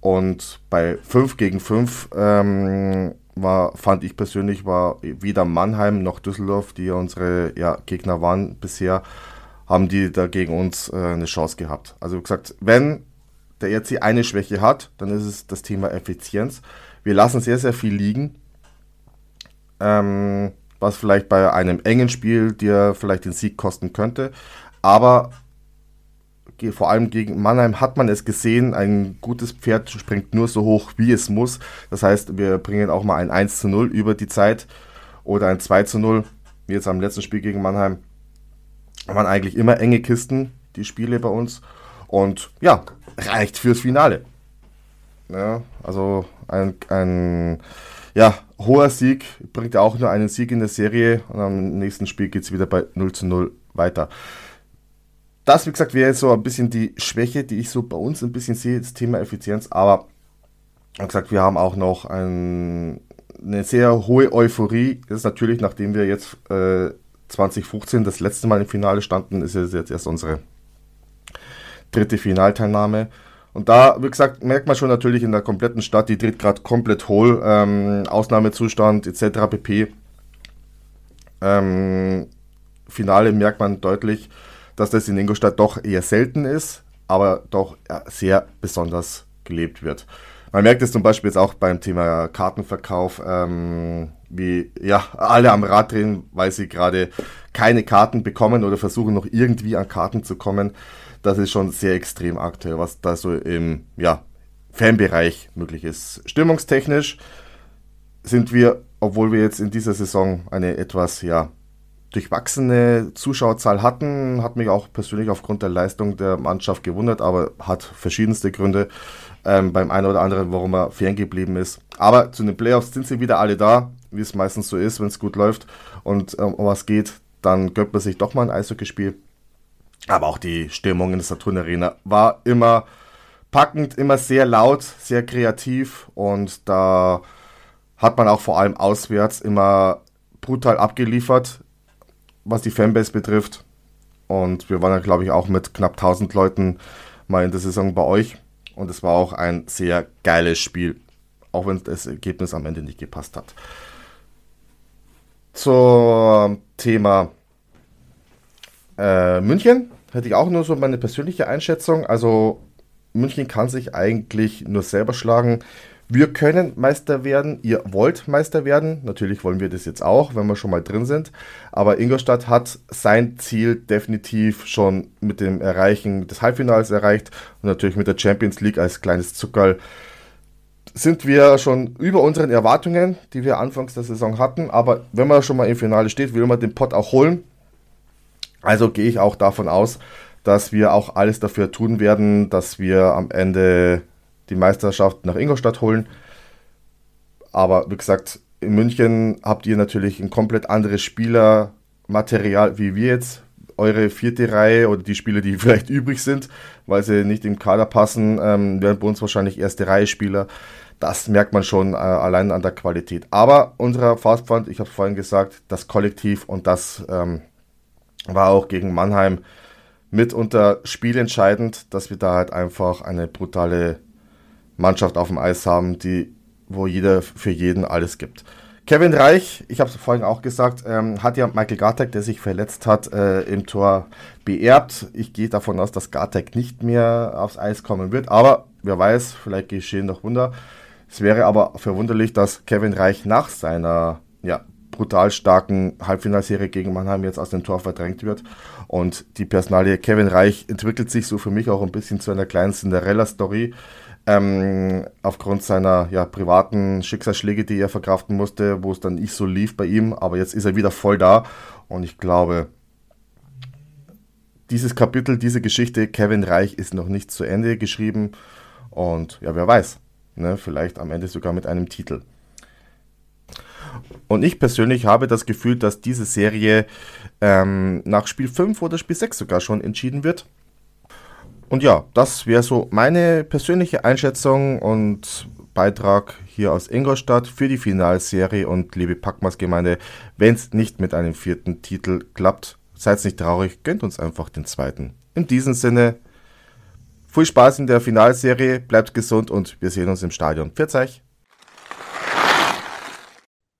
Speaker 13: Und bei 5 gegen 5 ähm, war, fand ich persönlich, war weder Mannheim noch Düsseldorf, die ja unsere ja, Gegner waren bisher, haben die da gegen uns äh, eine Chance gehabt. Also wie gesagt, wenn der ERC eine Schwäche hat, dann ist es das Thema Effizienz. Wir lassen sehr, sehr viel liegen. Ähm, was vielleicht bei einem engen Spiel dir vielleicht den Sieg kosten könnte. Aber vor allem gegen Mannheim hat man es gesehen, ein gutes Pferd springt nur so hoch, wie es muss. Das heißt, wir bringen auch mal ein 1 zu 0 über die Zeit oder ein 2 zu 0, wie jetzt am letzten Spiel gegen Mannheim. Waren eigentlich immer enge Kisten, die Spiele bei uns. Und ja, reicht fürs Finale. Ja, also ein, ein ja, hoher Sieg bringt auch nur einen Sieg in der Serie und am nächsten Spiel geht es wieder bei 0 zu 0 weiter. Das, wie gesagt, wäre so ein bisschen die Schwäche, die ich so bei uns ein bisschen sehe, das Thema Effizienz. Aber, wie gesagt, wir haben auch noch ein, eine sehr hohe Euphorie. Das ist natürlich, nachdem wir jetzt äh, 2015 das letzte Mal im Finale standen, ist es jetzt erst unsere dritte Finalteilnahme. Und da, wie gesagt, merkt man schon natürlich in der kompletten Stadt, die dreht gerade komplett hohl, ähm, Ausnahmezustand etc. pp. Ähm, Finale merkt man deutlich, dass das in Ingolstadt doch eher selten ist, aber doch sehr besonders gelebt wird. Man merkt es zum Beispiel jetzt auch beim Thema Kartenverkauf. Ähm, wie ja alle am Rad drehen, weil sie gerade keine Karten bekommen oder versuchen noch irgendwie an Karten zu kommen. Das ist schon sehr extrem aktuell, was da so im ja, Fanbereich möglich ist. Stimmungstechnisch sind wir, obwohl wir jetzt in dieser Saison eine etwas ja, durchwachsene Zuschauerzahl hatten, hat mich auch persönlich aufgrund der Leistung der Mannschaft gewundert, aber hat verschiedenste Gründe ähm, beim einen oder anderen, warum er ferngeblieben ist. Aber zu den Playoffs sind sie wieder alle da, wie es meistens so ist, wenn es gut läuft und ähm, um was geht, dann gönnt man sich doch mal ein Eishockeyspiel. Aber auch die Stimmung in der Saturn Arena war immer packend, immer sehr laut, sehr kreativ und da hat man auch vor allem auswärts immer brutal abgeliefert, was die Fanbase betrifft. Und wir waren ja, glaube ich, auch mit knapp 1000 Leuten mal in der Saison bei euch. Und es war auch ein sehr geiles Spiel, auch wenn das Ergebnis am Ende nicht gepasst hat. Zum Thema äh, München hätte ich auch nur so meine persönliche Einschätzung. Also München kann sich eigentlich nur selber schlagen. Wir können Meister werden, ihr wollt Meister werden. Natürlich wollen wir das jetzt auch, wenn wir schon mal drin sind. Aber Ingolstadt hat sein Ziel definitiv schon mit dem Erreichen des Halbfinals erreicht und natürlich mit der Champions League als kleines Zuckerl sind wir schon über unseren Erwartungen, die wir anfangs der Saison hatten. Aber wenn man schon mal im Finale steht, will man den Pott auch holen. Also gehe ich auch davon aus, dass wir auch alles dafür tun werden, dass wir am Ende die Meisterschaft nach Ingolstadt holen. Aber wie gesagt, in München habt ihr natürlich ein komplett anderes Spielermaterial wie wir jetzt. Eure vierte Reihe oder die Spieler, die vielleicht übrig sind, weil sie nicht im Kader passen, ähm, werden bei uns wahrscheinlich erste Reihe Spieler. Das merkt man schon äh, allein an der Qualität. Aber unserer Fastfund, ich habe es vorhin gesagt, das Kollektiv und das ähm, war auch gegen Mannheim mitunter spielentscheidend, dass wir da halt einfach eine brutale Mannschaft auf dem Eis haben, die, wo jeder für jeden alles gibt. Kevin Reich, ich habe es vorhin auch gesagt, ähm, hat ja Michael Gartek, der sich verletzt hat, äh, im Tor beerbt. Ich gehe davon aus, dass Gartek nicht mehr aufs Eis kommen wird, aber wer weiß, vielleicht geschehen noch Wunder. Es wäre aber verwunderlich, dass Kevin Reich nach seiner ja, brutal starken Halbfinalserie gegen Mannheim jetzt aus dem Tor verdrängt wird. Und die Personalie Kevin Reich entwickelt sich so für mich auch ein bisschen zu einer kleinen Cinderella-Story ähm, aufgrund seiner ja, privaten Schicksalsschläge, die er verkraften musste, wo es dann nicht so lief bei ihm, aber jetzt ist er wieder voll da und ich glaube, dieses Kapitel, diese Geschichte, Kevin Reich ist noch nicht zu Ende geschrieben und ja, wer weiß, ne, vielleicht am Ende sogar mit einem Titel. Und ich persönlich habe das Gefühl, dass diese Serie ähm, nach Spiel 5 oder Spiel 6 sogar schon entschieden wird. Und ja, das wäre so meine persönliche Einschätzung und Beitrag hier aus Ingolstadt für die Finalserie und liebe Packmas-Gemeinde, wenn es nicht mit einem vierten Titel klappt, seid nicht traurig, gönnt uns einfach den zweiten. In diesem Sinne, viel Spaß in der Finalserie, bleibt gesund und wir sehen uns im Stadion. Pfiat euch!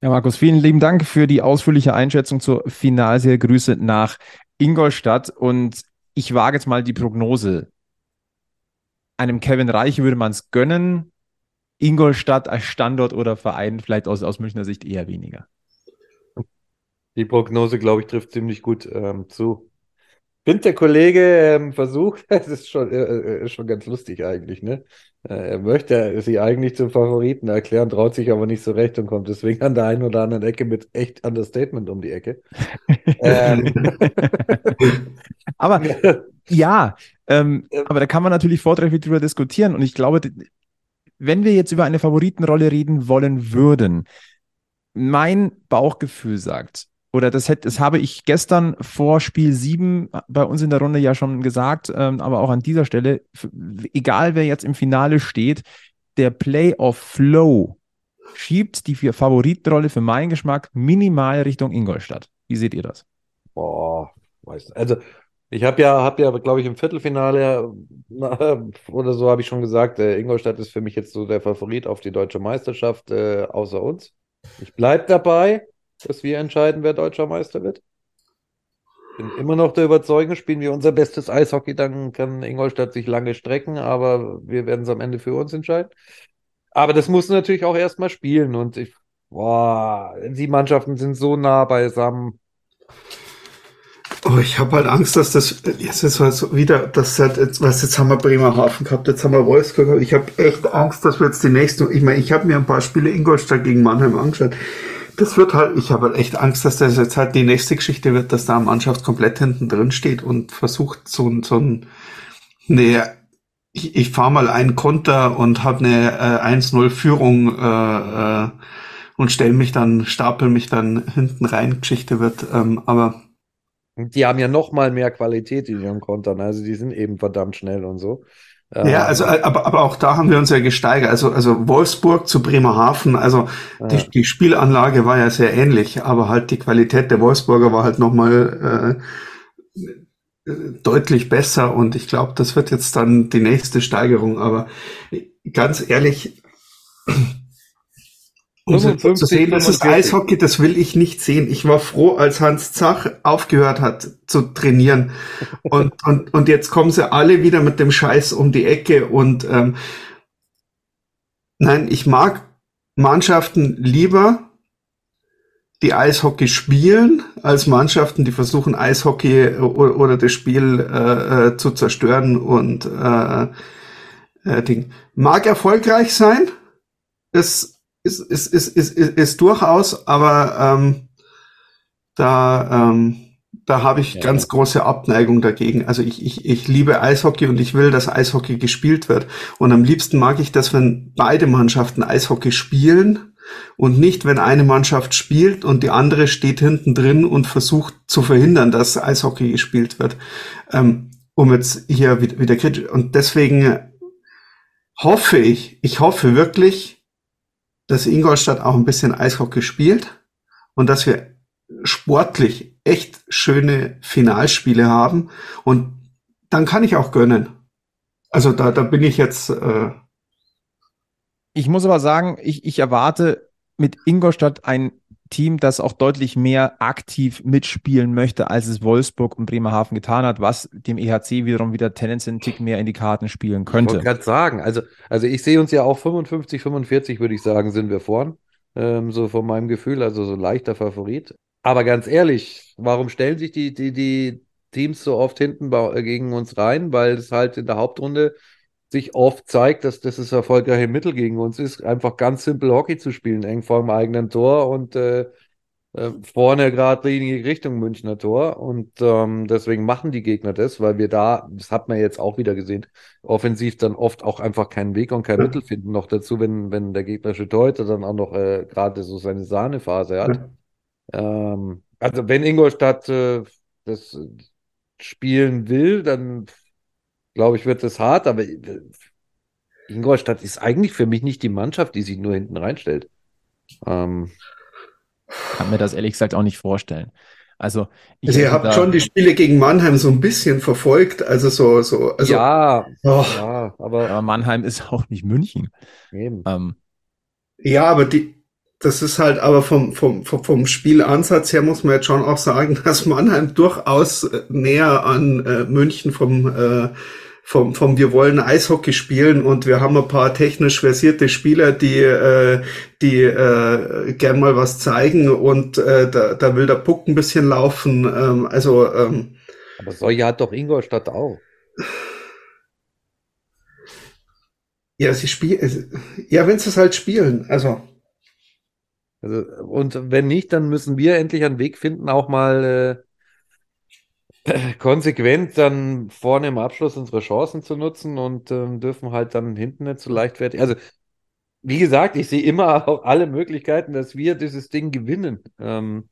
Speaker 2: Ja, Markus, vielen lieben Dank für die ausführliche Einschätzung zur Finalserie. Grüße nach Ingolstadt und ich wage jetzt mal die Prognose einem Kevin Reich würde man es gönnen. Ingolstadt als Standort oder Verein vielleicht aus, aus Münchner Sicht eher weniger.
Speaker 3: Die Prognose, glaube ich, trifft ziemlich gut ähm, zu. Bin der Kollege ähm, versucht, es ist schon, äh, äh, schon ganz lustig eigentlich, ne? Äh, er möchte sie eigentlich zum Favoriten erklären, traut sich aber nicht so recht und kommt deswegen an der einen oder anderen Ecke mit echt Understatement um die Ecke. ähm.
Speaker 2: aber ja, ähm, aber da kann man natürlich vortrefflich drüber diskutieren. Und ich glaube, wenn wir jetzt über eine Favoritenrolle reden wollen würden, mein Bauchgefühl sagt, oder das, hätte, das habe ich gestern vor Spiel 7 bei uns in der Runde ja schon gesagt, ähm, aber auch an dieser Stelle, egal wer jetzt im Finale steht, der Playoff-Flow schiebt die Favoritenrolle für meinen Geschmack minimal Richtung Ingolstadt. Wie seht ihr das?
Speaker 3: Boah, weiß Also ich habe ja, hab ja, glaube ich, im Viertelfinale oder so habe ich schon gesagt, äh, Ingolstadt ist für mich jetzt so der Favorit auf die deutsche Meisterschaft äh, außer uns. Ich bleibe dabei, dass wir entscheiden, wer deutscher Meister wird. Bin immer noch der Überzeugung, spielen wir unser bestes Eishockey, dann kann Ingolstadt sich lange strecken, aber wir werden es am Ende für uns entscheiden. Aber das muss natürlich auch erstmal spielen und ich boah, die Mannschaften sind so nah beisammen.
Speaker 4: Oh, ich habe halt Angst, dass das jetzt ist was wieder, das hat jetzt, was jetzt haben wir Bremerhaven gehabt, jetzt haben wir Wolfsburg gehabt. Ich habe echt Angst, dass wir jetzt die nächsten. Ich meine, ich habe mir ein paar Spiele Ingolstadt gegen Mannheim angeschaut. Das wird halt, ich habe halt echt Angst, dass das jetzt halt die nächste Geschichte wird, dass da eine Mannschaft komplett hinten drin steht und versucht so ein, so ein, nee, ich, ich fahre mal einen Konter und habe eine äh, 1-0 Führung äh, äh, und stell mich dann, stapel mich dann hinten rein, Geschichte wird, ähm, aber
Speaker 3: Die haben ja noch mal mehr Qualität in ihren Kontern, also die sind eben verdammt schnell und so.
Speaker 4: Ja, also
Speaker 3: Ähm,
Speaker 4: aber, aber auch da haben wir uns ja gesteigert. Also, also Wolfsburg zu Bremerhaven, also
Speaker 3: Ja.
Speaker 4: die, die Spielanlage war ja sehr ähnlich, aber halt die Qualität der Wolfsburger war halt nochmal äh, äh, deutlich besser und ich glaube, das wird jetzt dann die nächste Steigerung. Aber ganz ehrlich, um zu
Speaker 3: 55,
Speaker 4: sehen, das ist
Speaker 3: 45.
Speaker 4: Eishockey, das will ich nicht sehen. Ich war froh, als Hans Zach aufgehört hat zu trainieren. Und, und, und jetzt kommen sie alle wieder mit dem Scheiß um die Ecke. Und ähm, nein, ich mag Mannschaften lieber, die Eishockey spielen, als Mannschaften, die versuchen, Eishockey oder, oder das Spiel äh, äh, zu zerstören und äh, äh, Ding. Mag erfolgreich sein, ist ist, ist, ist, ist, ist, ist durchaus, aber ähm, da, ähm, da habe ich
Speaker 3: Ja.
Speaker 4: ganz große Abneigung dagegen. Also ich, ich, ich liebe Eishockey und ich will, dass Eishockey gespielt wird. Und am liebsten mag ich das, wenn beide Mannschaften Eishockey spielen und nicht, wenn eine Mannschaft spielt und die andere steht hinten drin und versucht zu verhindern, dass Eishockey gespielt wird. Ähm, um jetzt hier wieder, wieder kritisch. Und deswegen hoffe ich, ich hoffe wirklich, dass Ingolstadt auch ein bisschen Eishockey spielt und dass wir sportlich echt schöne Finalspiele haben und dann kann ich auch gönnen. Also da, da bin ich jetzt äh,
Speaker 2: Ich muss aber sagen, ich, ich erwarte mit Ingolstadt ein Team, das auch deutlich mehr aktiv mitspielen möchte, als es Wolfsburg und Bremerhaven getan hat, was dem EHC wiederum wieder tendenziell einen Tick mehr in die Karten spielen
Speaker 3: Ich
Speaker 2: könnte.
Speaker 3: wollte gerade sagen, also, also ich sehe uns ja auch 55, 45, würde ich sagen, sind wir vorn. Ähm, so von meinem Gefühl, also so leichter Favorit. Aber ganz ehrlich, warum stellen sich die, die, die Teams so oft hinten bei, gegen uns rein? Weil es halt in der Hauptrunde sich oft zeigt, dass das das erfolgreiche Mittel gegen uns ist, einfach ganz simpel Hockey zu spielen, eng vor dem eigenen Tor und äh, äh, vorne geradlinig Richtung Münchner Tor. Und ähm, deswegen machen die Gegner das, weil wir da, das hat man jetzt auch wieder gesehen, offensiv dann oft auch einfach keinen Weg und kein Mittel finden. Noch dazu, wenn, wenn der gegnerische Torhüter dann auch noch äh, gerade so seine Sahnephase hat. Ähm, also wenn Ingolstadt äh, das spielen will, dann glaube ich, wird es hart, aber äh, Ingolstadt ist eigentlich für mich nicht die Mannschaft, die sich nur hinten reinstellt. Ähm,
Speaker 2: Kann mir das ehrlich gesagt auch nicht vorstellen. Also, ich
Speaker 4: Also ihr habt schon die Spiele gegen Mannheim so ein bisschen verfolgt, also so, so, also,
Speaker 3: ja,
Speaker 4: Oh.
Speaker 3: ja, aber,
Speaker 2: aber Mannheim ist auch nicht München.
Speaker 3: Eben.
Speaker 2: Ähm,
Speaker 4: ja, aber die, das ist halt, aber vom, vom, vom, vom Spielansatz her muss man jetzt schon auch sagen, dass Mannheim durchaus äh, näher an äh, München vom, äh, vom, vom Wir wollen Eishockey spielen und wir haben ein paar technisch versierte Spieler, die, äh, die äh, gern mal was zeigen und äh, da, da will der Puck ein bisschen laufen. Ähm, also ähm,
Speaker 3: aber solche hat doch Ingolstadt auch.
Speaker 4: ja, sie spielen, ja, wenn sie es halt spielen, also
Speaker 3: Also, und wenn nicht, dann müssen wir endlich einen Weg finden, auch mal äh, konsequent dann vorne im Abschluss unsere Chancen zu nutzen und ähm, dürfen halt dann hinten nicht so leichtfertig. Also, wie gesagt, ich sehe immer auch alle Möglichkeiten, dass wir dieses Ding gewinnen. Ähm,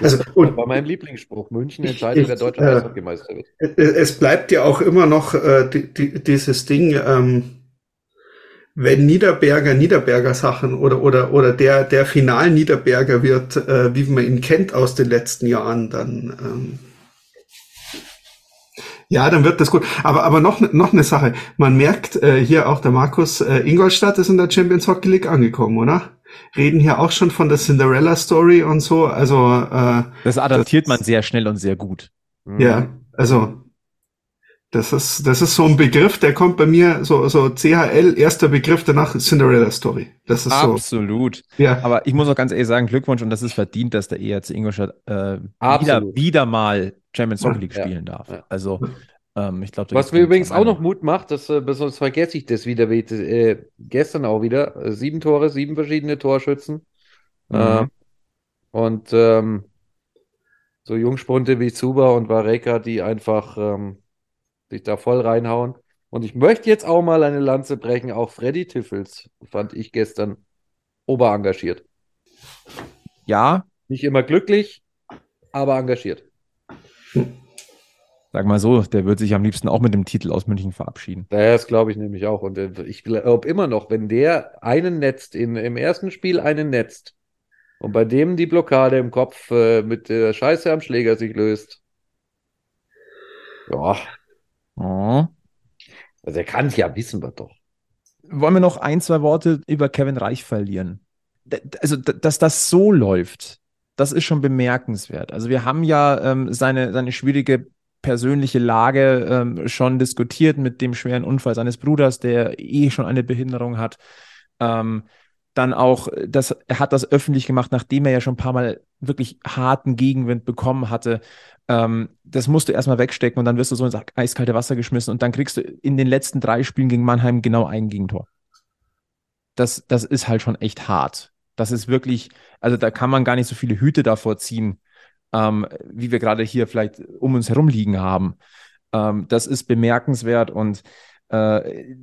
Speaker 4: Also, und-
Speaker 3: war mein Lieblingsspruch. München entscheidet,
Speaker 4: ich-
Speaker 3: wer deutscher
Speaker 4: äh,
Speaker 3: Eishockeymeister wird.
Speaker 4: Es bleibt ja auch immer noch äh, die, die, dieses Ding, ähm, wenn Niederberger Niederberger Sachen oder oder oder der der Final Niederberger wird, äh, wie man ihn kennt aus den letzten Jahren, dann ähm, ja, dann wird das gut. Aber aber noch noch eine Sache. Man merkt äh, hier auch der Markus äh, Ingolstadt ist in der Champions Hockey League angekommen, oder? Reden hier auch schon von der Cinderella Story und so. Also äh,
Speaker 2: das adaptiert man sehr schnell und sehr gut.
Speaker 3: Mhm.
Speaker 4: ja, also Das ist, das ist so ein Begriff, der kommt bei mir so, so CHL, erster Begriff, danach Cinderella Story. Das ist
Speaker 2: Absolut.
Speaker 4: so. Ja.
Speaker 2: Aber ich muss auch ganz ehrlich sagen, Glückwunsch und das ist verdient, dass der ERC Ingolstadt äh, wieder, wieder mal Champions Hockey League
Speaker 3: Ja.
Speaker 2: spielen darf. Also, ähm, ich glaube,
Speaker 3: Was mir übrigens auch noch Mut macht, das äh, besonders vergesse ich das wieder, wie, äh, gestern auch wieder, äh, sieben Tore, sieben verschiedene Torschützen.
Speaker 2: Mhm.
Speaker 3: Äh, und ähm, so Jungspunte wie Zuba und Vareka, die einfach ähm, sich da voll reinhauen. Und ich möchte jetzt auch mal eine Lanze brechen, auch Freddy Tiffels fand ich gestern oberengagiert.
Speaker 2: Ja.
Speaker 3: Nicht immer glücklich, aber engagiert.
Speaker 2: Sag mal so, der wird sich am liebsten auch mit dem Titel aus München verabschieden.
Speaker 3: Das glaube ich nämlich auch. Und ich glaube immer noch, wenn der einen netzt, in, im ersten Spiel einen netzt und bei dem die Blockade im Kopf äh, mit der Scheiße am Schläger sich löst. Ja.
Speaker 2: Oh.
Speaker 3: Also er kann es ja, wissen wir doch.
Speaker 2: Wollen wir noch ein, zwei Worte über Kevin Reich verlieren? D- Also, dass das so läuft, das ist schon bemerkenswert. Also, wir haben ja ähm, seine, seine schwierige persönliche Lage ähm, schon diskutiert mit dem schweren Unfall seines Bruders, der eh schon eine Behinderung hat. Ähm, dann auch, das, er hat das öffentlich gemacht, nachdem er ja schon ein paar Mal wirklich harten Gegenwind bekommen hatte. Ähm, das musst du erstmal wegstecken und dann wirst du so ins eiskalte Wasser geschmissen und dann kriegst du in den letzten drei Spielen gegen Mannheim genau ein Gegentor. Das, das ist halt schon echt hart. Das ist wirklich, also da kann man gar nicht so viele Hüte davor ziehen, ähm, wie wir gerade hier vielleicht um uns herum liegen haben. Ähm, das ist bemerkenswert und äh,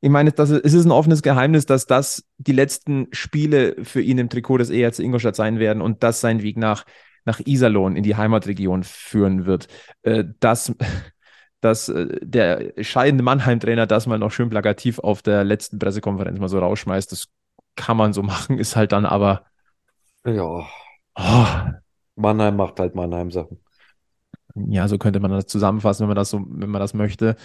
Speaker 2: ich meine, das ist, es ist ein offenes Geheimnis, dass das die letzten Spiele für ihn im Trikot des ERC Ingolstadt sein werden und das sein Weg nach, nach Iserlohn in die Heimatregion führen wird. Äh, dass, dass äh, der scheidende Mannheim-Trainer das mal noch schön plakativ auf der letzten Pressekonferenz mal so rausschmeißt, das kann man so machen, ist halt dann aber.
Speaker 3: Ja.
Speaker 2: Oh,
Speaker 3: Mannheim macht halt Mannheim-Sachen.
Speaker 2: Ja, so könnte man das zusammenfassen, wenn man das so, wenn man das möchte.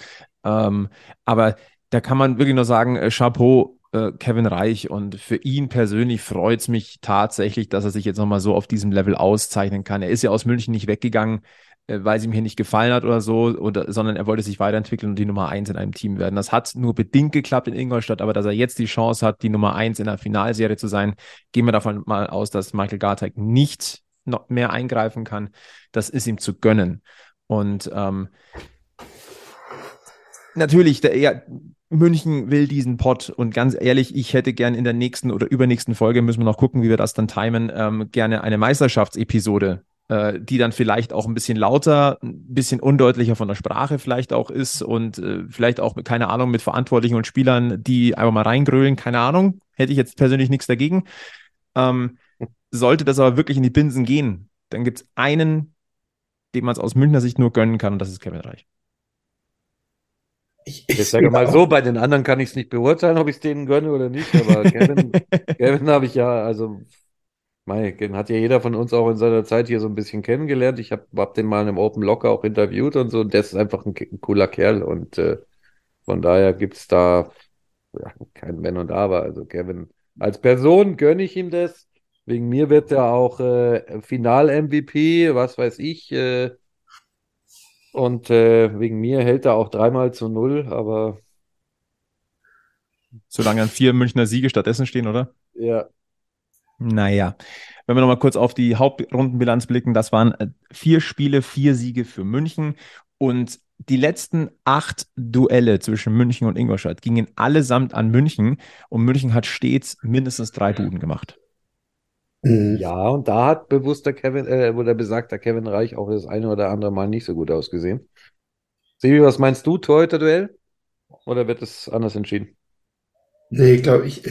Speaker 2: Ähm, aber da kann man wirklich nur sagen, äh, Chapeau, äh, Kevin Reich. Und für ihn persönlich freut es mich tatsächlich, dass er sich jetzt nochmal so auf diesem Level auszeichnen kann. Er ist ja aus München nicht weggegangen, äh, weil es ihm hier nicht gefallen hat oder so, oder, sondern er wollte sich weiterentwickeln und die Nummer eins in einem Team werden. Das hat nur bedingt geklappt in Ingolstadt, aber dass er jetzt die Chance hat, die Nummer eins in der Finalserie zu sein, gehen wir davon mal aus, dass Michael Garteig nicht noch mehr eingreifen kann. Das ist ihm zu gönnen. Und ähm, natürlich, der, ja, München will diesen Pott und ganz ehrlich, ich hätte gern in der nächsten oder übernächsten Folge, müssen wir noch gucken, wie wir das dann timen, ähm, gerne eine Meisterschaftsepisode, äh, die dann vielleicht auch ein bisschen lauter, ein bisschen undeutlicher von der Sprache vielleicht auch ist und äh, vielleicht auch, keine Ahnung, mit Verantwortlichen und Spielern, die einfach mal reingrölen, keine Ahnung, hätte ich jetzt persönlich nichts dagegen. Ähm, sollte das aber wirklich in die Binsen gehen, dann gibt es einen, dem man es aus Münchner Sicht nur gönnen kann und das ist Kevin Reich.
Speaker 3: Ich, ich sage mal so, bei den anderen kann ich es nicht beurteilen, ob ich es denen gönne oder nicht, aber Kevin, Kevin habe ich ja, also, mei, den hat ja jeder von uns auch in seiner Zeit hier so ein bisschen kennengelernt. Ich habe hab den mal in einem Open Locker auch interviewt und so, und der ist einfach ein, ein cooler Kerl und äh, von daher gibt es da ja, kein Wenn und Aber. Also Kevin, als Person gönne ich ihm das. Wegen mir wird er auch äh, Final-MVP, was weiß ich, äh, und äh, wegen mir hält er auch dreimal zu null, aber
Speaker 2: Solange dann vier Münchner Siege stattdessen stehen, oder?
Speaker 3: ja,
Speaker 2: Naja, wenn wir nochmal kurz auf die Hauptrundenbilanz blicken, das waren äh, vier Spiele, vier Siege für München. Und die letzten acht Duelle zwischen München und Ingolstadt gingen allesamt an München. Und München hat stets mindestens drei Buden gemacht.
Speaker 3: Ja, und da hat bewusster Kevin, äh, oder besagter Kevin Reich auch das eine oder andere Mal nicht so gut ausgesehen. Sebi, was meinst du, Torhüter-Duell? Oder wird es anders entschieden?
Speaker 4: Nee, ich glaube, ich,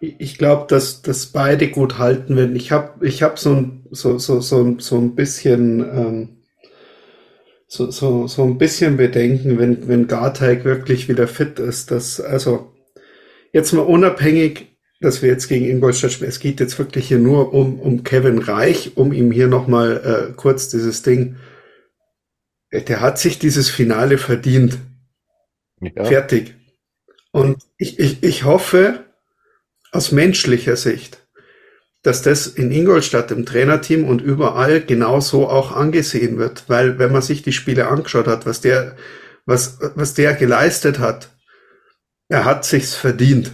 Speaker 4: ich glaube, dass, dass beide gut halten werden. Ich habe ich hab so ein, so, so, so, so ein bisschen, ähm, so, so, so ein bisschen Bedenken, wenn, wenn Garteig wirklich wieder fit ist, dass, also, jetzt mal unabhängig, dass wir jetzt gegen Ingolstadt spielen, es geht jetzt wirklich hier nur um, um Kevin Reich, um ihm hier nochmal äh, kurz dieses Ding, äh, der hat sich dieses Finale verdient.
Speaker 3: Ja.
Speaker 4: Fertig. Und ich, ich, ich hoffe, aus menschlicher Sicht, dass das in Ingolstadt im Trainerteam und überall genauso auch angesehen wird. Weil wenn man sich die Spiele angeschaut hat, was der, was, was der geleistet hat, er hat sich's verdient.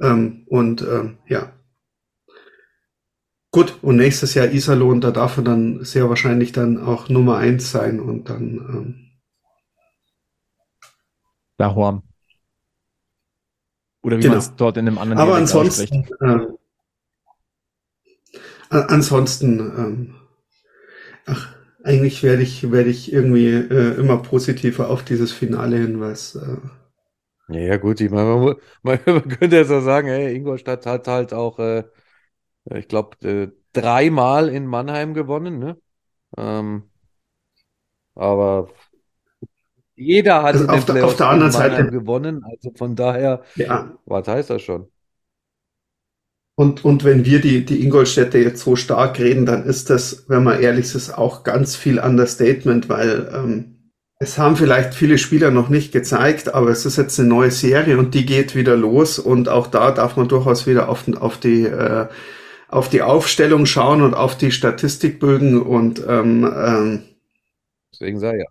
Speaker 4: Ähm, und ähm, ja. Gut, und nächstes Jahr Iserlohn, da darf er dann sehr wahrscheinlich dann auch Nummer eins sein und dann ähm,
Speaker 2: Da Horn. Oder wie
Speaker 4: Genau.
Speaker 2: man es dort in einem anderen
Speaker 4: Aber
Speaker 2: Dialekt
Speaker 4: ansonsten, äh, ansonsten, ähm, ach, eigentlich werde ich, werde ich irgendwie äh, immer positiver auf dieses Finale hin, was äh,
Speaker 3: Ja, ja, gut, ich meine, man, man, könnte jetzt auch sagen, hey, Ingolstadt hat halt auch, äh, ich glaube, äh, dreimal in Mannheim gewonnen, ne? Ähm, aber jeder hat
Speaker 4: Also auf der- auf der anderen Seite-
Speaker 3: gewonnen, also von daher,
Speaker 4: Ja.
Speaker 3: was heißt das schon?
Speaker 4: Und, und wenn wir die, die Ingolstädter jetzt so stark reden, dann ist das, wenn man ehrlich ist, auch ganz viel Understatement, weil ähm, es haben vielleicht viele Spieler noch nicht gezeigt, aber es ist jetzt eine neue Serie und die geht wieder los und auch da darf man durchaus wieder auf, auf die äh, auf die Aufstellung schauen und auf die Statistikbögen und ähm, ähm,
Speaker 3: Deswegen sei ja.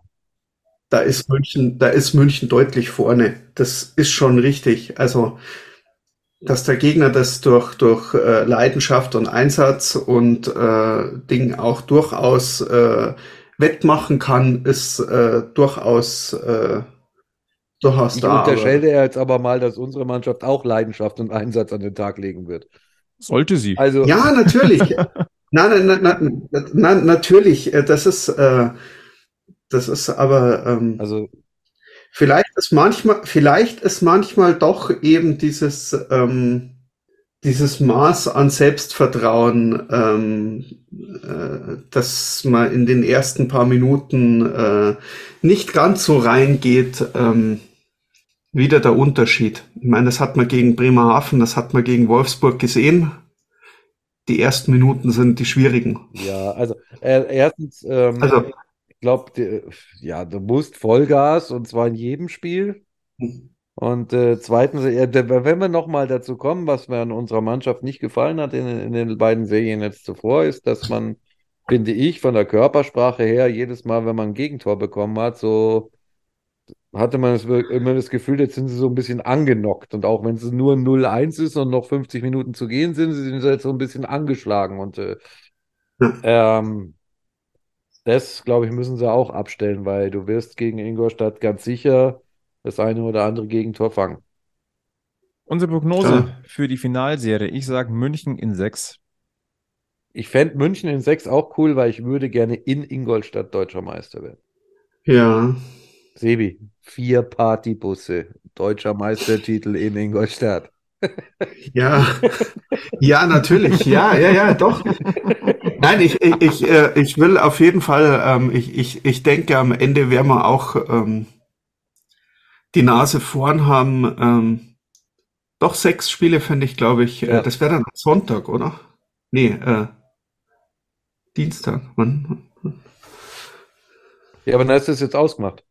Speaker 4: da ist München, da ist München deutlich vorne. Das ist schon richtig. Also, dass der Gegner das durch, durch äh, Leidenschaft und Einsatz und äh, Ding auch durchaus äh, wettmachen kann, ist äh, durchaus, äh, durchaus
Speaker 3: Ich
Speaker 4: da. aber-
Speaker 3: unterstelle jetzt aber mal, dass unsere Mannschaft auch Leidenschaft und Einsatz an den Tag legen wird.
Speaker 2: Sollte sie.
Speaker 3: Also,
Speaker 4: Ja, natürlich. nein, nein, nein, nein, nein, natürlich. äh, Das ist, äh, das ist aber, ähm,
Speaker 3: also
Speaker 4: vielleicht ist manchmal, vielleicht ist manchmal doch eben dieses, ähm, dieses Maß an Selbstvertrauen, ähm, äh, dass man in den ersten paar Minuten äh, nicht ganz so reingeht, ähm, wieder der Unterschied. Ich meine, das hat man gegen Bremerhaven, das hat man gegen Wolfsburg gesehen. Die ersten Minuten sind die schwierigen.
Speaker 3: Ja, also äh, erstens, ähm,
Speaker 4: Also-
Speaker 3: ich glaube, ja, du musst Vollgas und zwar in jedem Spiel. Und äh, zweitens, wenn wir nochmal dazu kommen, was mir an unserer Mannschaft nicht gefallen hat in, in den beiden Serien jetzt zuvor, ist, dass man, finde ich, von der Körpersprache her jedes Mal, wenn man ein Gegentor bekommen hat, so hatte man wir- immer das Gefühl, jetzt sind sie so ein bisschen angenockt. Und auch wenn es nur 0-1 ist und noch 50 Minuten zu gehen sind, sie sind jetzt so ein bisschen angeschlagen. Und äh, ähm, das, glaube ich, müssen sie auch abstellen, weil du wirst gegen Ingolstadt ganz sicher das eine oder andere Gegentor fangen.
Speaker 2: Unsere Prognose
Speaker 4: Ja.
Speaker 2: für die Finalserie. Ich sage München in sechs.
Speaker 3: Ich fände München in sechs auch cool, weil ich würde gerne in Ingolstadt deutscher Meister werden.
Speaker 4: Ja.
Speaker 3: Sebi, vier Partybusse, deutscher Meistertitel in Ingolstadt.
Speaker 4: Ja, ja, natürlich. Ja, ja, ja, doch. Nein, ich, ich, ich, äh, ich will auf jeden Fall, ähm, ich, ich, ich denke, am Ende werden wir auch ähm, die Nase vorn haben. Ähm, doch sechs Spiele fände ich, glaube ich,
Speaker 3: Ja.
Speaker 4: äh, das wäre dann Sonntag, oder? Nee, äh, Dienstag. Wann?
Speaker 3: Ja, aber dann ist das jetzt ausgemacht.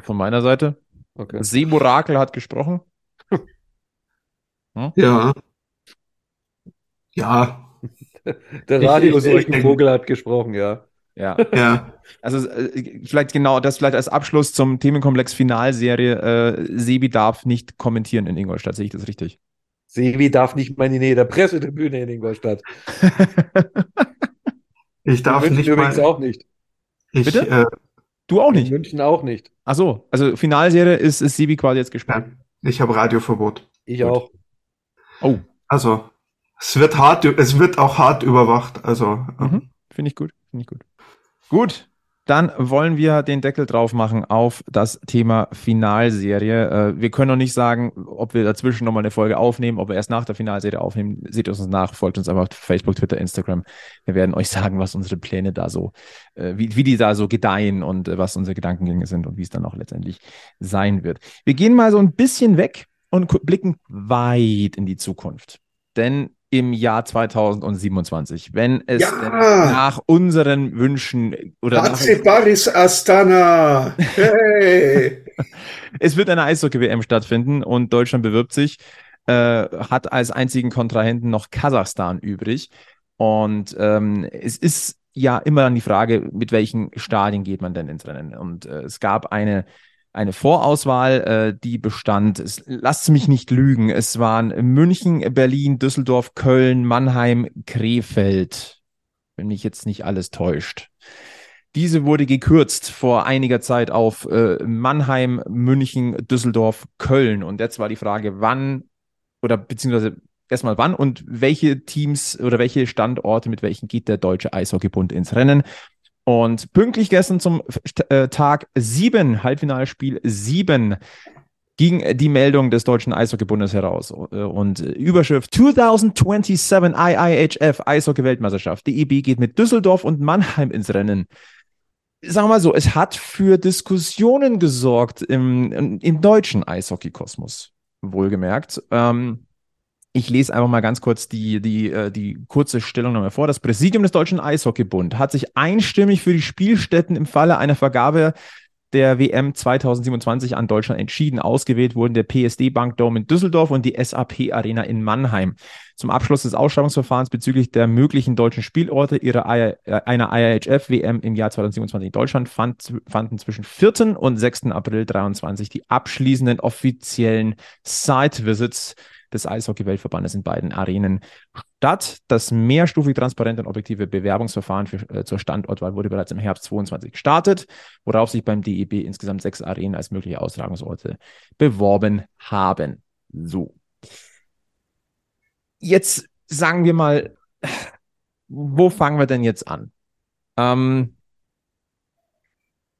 Speaker 2: Von meiner Seite.
Speaker 3: Okay.
Speaker 2: Seeborakel hat gesprochen.
Speaker 4: Ja. Ja.
Speaker 3: Der
Speaker 4: Ich-
Speaker 3: Radius
Speaker 4: ich- ich denke-
Speaker 3: Vogel hat gesprochen, ja.
Speaker 2: Ja.
Speaker 4: Ja.
Speaker 2: Also äh, vielleicht genau das vielleicht als Abschluss zum Themenkomplex Finalserie. Äh, Sebi darf nicht kommentieren in Ingolstadt. Sehe ich das richtig?
Speaker 3: Sebi darf nicht mal in die Nähe der Pressetribüne in Ingolstadt.
Speaker 4: Ich darf
Speaker 3: München
Speaker 4: nicht
Speaker 3: übrigens
Speaker 4: mal.
Speaker 3: auch nicht.
Speaker 4: Ich,
Speaker 2: Bitte?
Speaker 4: äh,
Speaker 2: Du auch
Speaker 3: In
Speaker 2: nicht.
Speaker 3: München auch nicht.
Speaker 2: Ach so, also Finalserie ist, ist Sebi quasi jetzt gespannt.
Speaker 4: ja, ich habe Radioverbot.
Speaker 3: Ich
Speaker 2: Gut.
Speaker 3: auch.
Speaker 2: Oh,
Speaker 4: Also, es wird hart, es wird auch hart überwacht. Also, ähm,
Speaker 2: Mhm. Finde ich gut, finde ich gut. Gut, dann wollen wir den Deckel drauf machen auf das Thema Finalserie. Äh, wir können noch nicht sagen, ob wir dazwischen nochmal eine Folge aufnehmen, ob wir erst nach der Finalserie aufnehmen. Seht uns nach, folgt uns einfach auf Facebook, Twitter, Instagram. Wir werden euch sagen, was unsere Pläne da so, äh, wie, wie die da so gedeihen und äh, was unsere Gedankengänge sind und wie es dann auch letztendlich sein wird. Wir gehen mal so ein bisschen weg und blicken weit in die Zukunft. Denn im Jahr 2027, wenn es
Speaker 4: Ja!
Speaker 2: nach unseren Wünschen oder
Speaker 4: Hatze Baris Astana. Hey.
Speaker 2: es wird eine Eishockey-WM stattfinden und Deutschland bewirbt sich, äh, hat als einzigen Kontrahenten noch Kasachstan übrig. Und ähm, es ist ja immer dann die Frage, mit welchen Stadien geht man denn ins Rennen? Und äh, es gab eine, eine Vorauswahl, äh, die bestand, es, lasst mich nicht lügen, es waren München, Berlin, Düsseldorf, Köln, Mannheim, Krefeld, wenn mich jetzt nicht alles täuscht. Diese wurde gekürzt vor einiger Zeit auf äh, Mannheim, München, Düsseldorf, Köln. Und jetzt war die Frage, wann oder beziehungsweise erstmal wann und welche Teams oder welche Standorte, mit welchen geht der Deutsche Eishockeybund ins Rennen. Und pünktlich gestern zum äh, Tag sieben, Halbfinalspiel sieben, ging die Meldung des Deutschen Eishockeybundes heraus. Äh, und Überschrift 2027 IIHF Eishockey-Weltmeisterschaft. DEB geht mit Düsseldorf und Mannheim ins Rennen sagen wir mal so, es hat für Diskussionen gesorgt im, im, im deutschen Eishockey-Kosmos, wohlgemerkt. Ähm, ich lese einfach mal ganz kurz die, die, äh, die kurze Stellungnahme vor. Das Präsidium des Deutschen Eishockeybund hat sich einstimmig für die Spielstätten im Falle einer Vergabe der WM 2027 an Deutschland entschieden. Ausgewählt wurden der PSD Bank Dome in Düsseldorf und die SAP Arena in Mannheim. Zum Abschluss des Ausschreibungsverfahrens bezüglich der möglichen deutschen Spielorte ihrer I äh, einer IIHF WM im Jahr 2027 in Deutschland fand, fanden zwischen 4. und 6. April 2023 die abschließenden offiziellen Site Visits des Eishockey-Weltverbandes in beiden Arenen statt. Das mehrstufig transparente und objektive Bewerbungsverfahren für, äh, zur Standortwahl wurde bereits im Herbst 2022 gestartet, worauf sich beim DEB insgesamt sechs Arenen als mögliche Austragungsorte beworben haben. So. Jetzt sagen wir mal, wo fangen wir denn jetzt an? Ähm,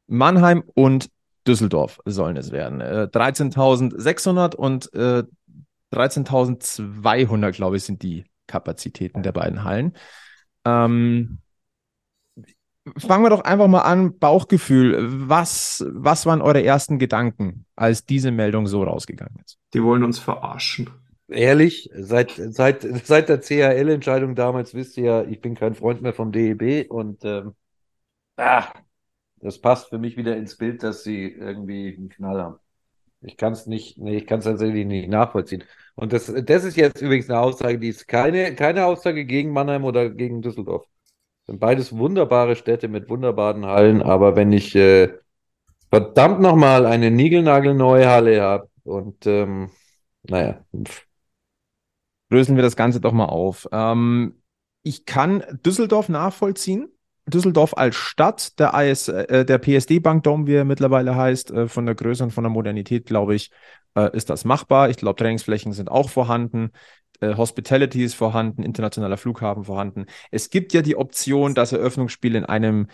Speaker 2: Mannheim und Düsseldorf sollen es werden. Äh, 13.600 und äh, 13.200, glaube ich, sind die Kapazitäten der beiden Hallen. Ähm, fangen wir doch einfach mal an. Bauchgefühl. Was, was waren eure ersten Gedanken, als diese Meldung so rausgegangen ist?
Speaker 4: Die wollen uns verarschen.
Speaker 3: Ehrlich, seit, seit, seit der CHL-Entscheidung damals wisst ihr ja, ich bin kein Freund mehr vom DEB und ähm, ah, das passt für mich wieder ins Bild, dass sie irgendwie einen Knall haben. Ich kann es nicht, nee, ich kann es tatsächlich nicht nachvollziehen. Und das, das ist jetzt übrigens eine Aussage, die ist keine, keine Aussage gegen Mannheim oder gegen Düsseldorf. Sind beides wunderbare Städte mit wunderbaren Hallen, aber wenn ich äh, verdammt nochmal eine niegelnagelneue Halle habe und ähm, naja.
Speaker 2: Lösen wir das Ganze doch mal auf. Ähm, ich kann Düsseldorf nachvollziehen. Düsseldorf als Stadt, der, IS, äh, der PSD Bank Dome, wie er mittlerweile heißt, äh, von der Größe und von der Modernität, glaube ich, äh, ist das machbar. Ich glaube, Trainingsflächen sind auch vorhanden. Äh, Hospitality ist vorhanden, internationaler Flughafen vorhanden. Es gibt ja die Option, das Eröffnungsspiel in einem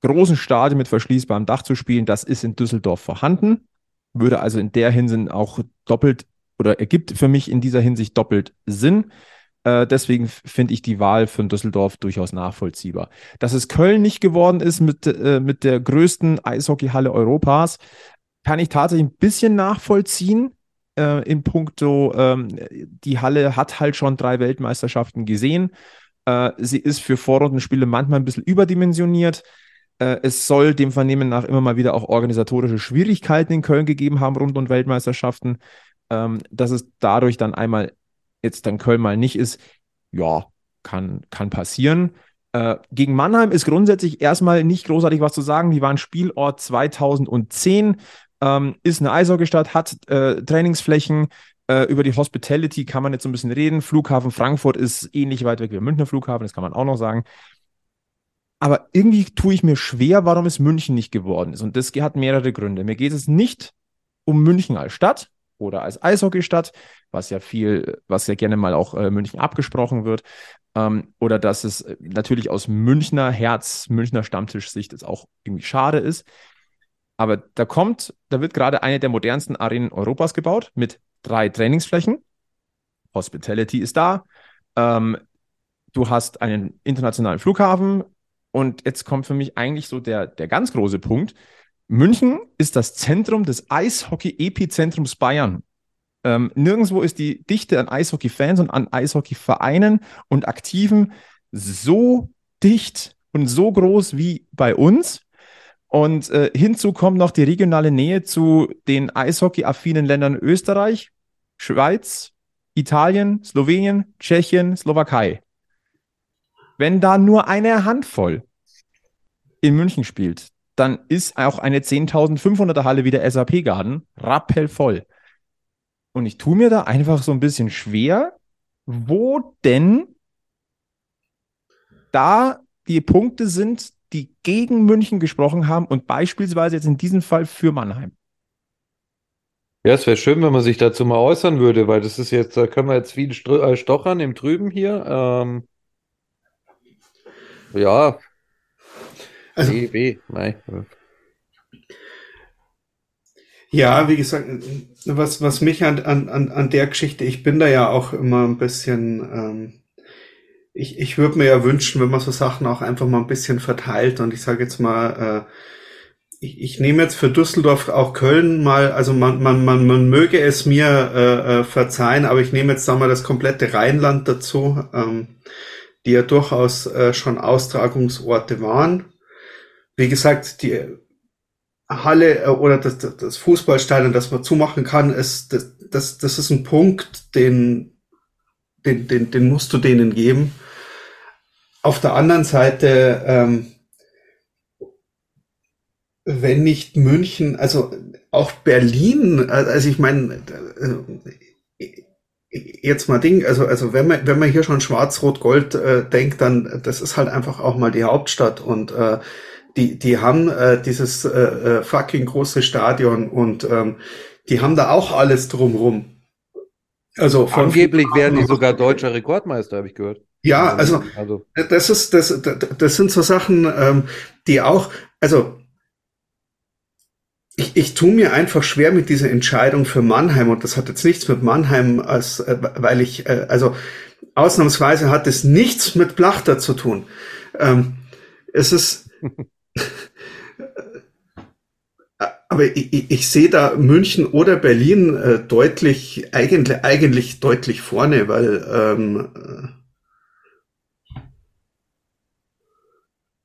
Speaker 2: großen Stadion mit verschließbarem Dach zu spielen. Das ist in Düsseldorf vorhanden. Würde also in der Hinsicht auch doppelt oder ergibt für mich in dieser Hinsicht doppelt Sinn. Äh, deswegen finde ich die Wahl von Düsseldorf durchaus nachvollziehbar. Dass es Köln nicht geworden ist mit, äh, mit der größten Eishockeyhalle Europas, kann ich tatsächlich ein bisschen nachvollziehen. Äh, in puncto, ähm, die Halle hat halt schon drei Weltmeisterschaften gesehen. Äh, sie ist für Vorrundenspiele manchmal ein bisschen überdimensioniert. Äh, es soll dem Vernehmen nach immer mal wieder auch organisatorische Schwierigkeiten in Köln gegeben haben rund um Weltmeisterschaften. Ähm, dass es dadurch dann einmal jetzt dann Köln mal nicht ist, ja, kann, kann passieren. Äh, gegen Mannheim ist grundsätzlich erstmal nicht großartig was zu sagen. Die waren Spielort 2010, ähm, ist eine Eishockeystadt, hat äh, Trainingsflächen. Äh, über die Hospitality kann man jetzt so ein bisschen reden. Flughafen Frankfurt ist ähnlich weit weg wie der Münchner Flughafen, das kann man auch noch sagen. Aber irgendwie tue ich mir schwer, warum es München nicht geworden ist. Und das hat mehrere Gründe. Mir geht es nicht um München als Stadt oder als Eishockeystadt, was ja viel, was ja gerne mal auch äh, München abgesprochen wird. Ähm, oder dass es äh, natürlich aus Münchner Herz, Münchner Stammtischsicht jetzt auch irgendwie schade ist. Aber da kommt, da wird gerade eine der modernsten Arenen Europas gebaut mit drei Trainingsflächen. Hospitality ist da. Ähm, du hast einen internationalen Flughafen. Und jetzt kommt für mich eigentlich so der, der ganz große Punkt. München ist das Zentrum des Eishockey-Epizentrums Bayern. Ähm, nirgendwo ist die Dichte an Eishockey-Fans und an Eishockey-Vereinen und Aktiven so dicht und so groß wie bei uns. Und äh, hinzu kommt noch die regionale Nähe zu den Eishockey-affinen Ländern Österreich, Schweiz, Italien, Slowenien, Tschechien, Slowakei. Wenn da nur eine Handvoll in München spielt, dann ist auch eine 10.500er Halle wie der SAP Garden rappelvoll. Und ich tue mir da einfach so ein bisschen schwer, wo denn da die Punkte sind, die gegen München gesprochen haben und beispielsweise jetzt in diesem Fall für Mannheim.
Speaker 3: Ja, es wäre schön, wenn man sich dazu mal äußern würde, weil das ist jetzt, da können wir jetzt viel äh, stochern im Trüben hier. Ähm, ja,
Speaker 4: Also-
Speaker 3: DEB, nein.
Speaker 4: Ja, wie gesagt, was, was mich an, an, an der Geschichte, ich bin da ja auch immer ein bisschen, ähm, ich, ich würde mir ja wünschen, wenn man so Sachen auch einfach mal ein bisschen verteilt und ich sage jetzt mal, äh, ich, ich nehme jetzt für Düsseldorf auch Köln mal, also man, man, man, man möge es mir äh, äh, verzeihen, aber ich nehme jetzt da mal das komplette Rheinland dazu, ähm, die ja durchaus äh, schon Austragungsorte waren. Wie gesagt, die Halle äh, oder das, das- Fußballstadion, das man zumachen kann, ist, das, das, das ist ein Punkt, den, den, den, den musst du denen geben. Auf der anderen Seite, ähm, wenn nicht München, also auch Berlin, also ich meine, äh, jetzt mal Ding, also, also wenn man, wenn man hier schon Schwarz-Rot-Gold äh, denkt, dann, das ist halt einfach auch mal die Hauptstadt und äh, die, die haben äh, dieses äh, äh, fucking große Stadion und ähm, die haben da auch alles drumrum. Also von
Speaker 3: Angeblich wären die sogar deutscher Rekordmeister, habe ich gehört.
Speaker 4: ja, also
Speaker 3: Also,
Speaker 4: das ist das, das, das sind so Sachen, ähm, die auch, also ich, ich tue mir einfach schwer mit dieser Entscheidung für Mannheim und das hat jetzt nichts mit Mannheim als, äh, weil ich, äh, also ausnahmsweise hat es nichts mit Plachter zu tun. Ähm, es ist, aber ich, ich, ich sehe da München oder Berlin äh, deutlich, eigentlich, eigentlich deutlich vorne, weil ähm, äh,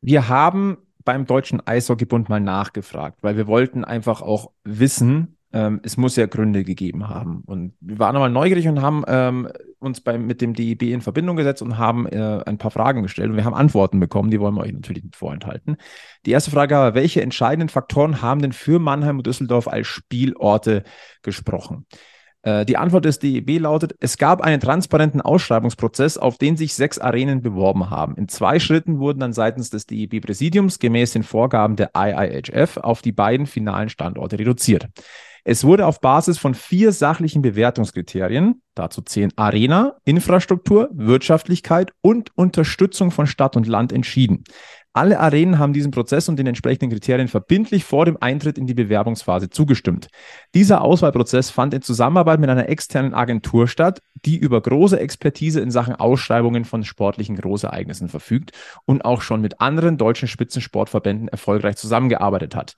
Speaker 2: Wir haben beim Deutschen Eishockeybund mal nachgefragt, weil wir wollten einfach auch wissen, ähm, es muss ja Gründe gegeben haben. Und wir waren nochmal neugierig und haben ähm, uns beim, mit dem DEB in Verbindung gesetzt und haben äh, ein paar Fragen gestellt. Und wir haben Antworten bekommen, die wollen wir euch natürlich nicht vorenthalten. Die erste Frage war, welche entscheidenden Faktoren haben denn für Mannheim und Düsseldorf als Spielorte gesprochen? Äh, Die Antwort des DEB lautet, es gab einen transparenten Ausschreibungsprozess, auf den sich sechs Arenen beworben haben. In zwei Schritten wurden dann seitens des DEB-Präsidiums gemäß den Vorgaben der IIHF auf die beiden finalen Standorte reduziert. Es wurde auf Basis von vier sachlichen Bewertungskriterien, dazu zählen Arena, Infrastruktur, Wirtschaftlichkeit und Unterstützung von Stadt und Land entschieden. Alle Arenen haben diesem Prozess und den entsprechenden Kriterien verbindlich vor dem Eintritt in die Bewerbungsphase zugestimmt. Dieser Auswahlprozess fand in Zusammenarbeit mit einer externen Agentur statt, die über große Expertise in Sachen Ausschreibungen von sportlichen Großereignissen verfügt und auch schon mit anderen deutschen Spitzensportverbänden erfolgreich zusammengearbeitet hat.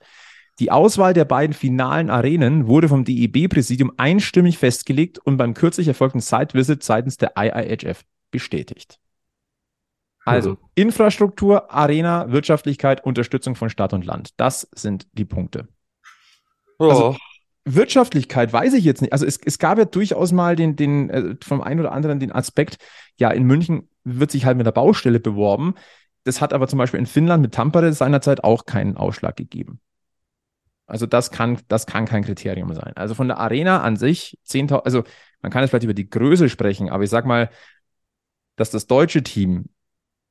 Speaker 2: Die Auswahl der beiden finalen Arenen wurde vom DEB-Präsidium einstimmig festgelegt und beim kürzlich erfolgten Site-Visit seitens der IIHF bestätigt. Also Infrastruktur, Arena, Wirtschaftlichkeit, Unterstützung von Stadt und Land. Das sind die Punkte. Also, Wirtschaftlichkeit weiß ich jetzt nicht. Also es, es gab ja durchaus mal den, den äh, vom einen oder anderen den Aspekt, ja, in München wird sich halt mit der Baustelle beworben. Das hat aber zum Beispiel in Finnland mit Tampere seinerzeit auch keinen Ausschlag gegeben. Also das kann, das kann kein Kriterium sein. Also von der Arena an sich, 10.000, also man kann jetzt vielleicht über die Größe sprechen, aber ich sag mal, dass das deutsche Team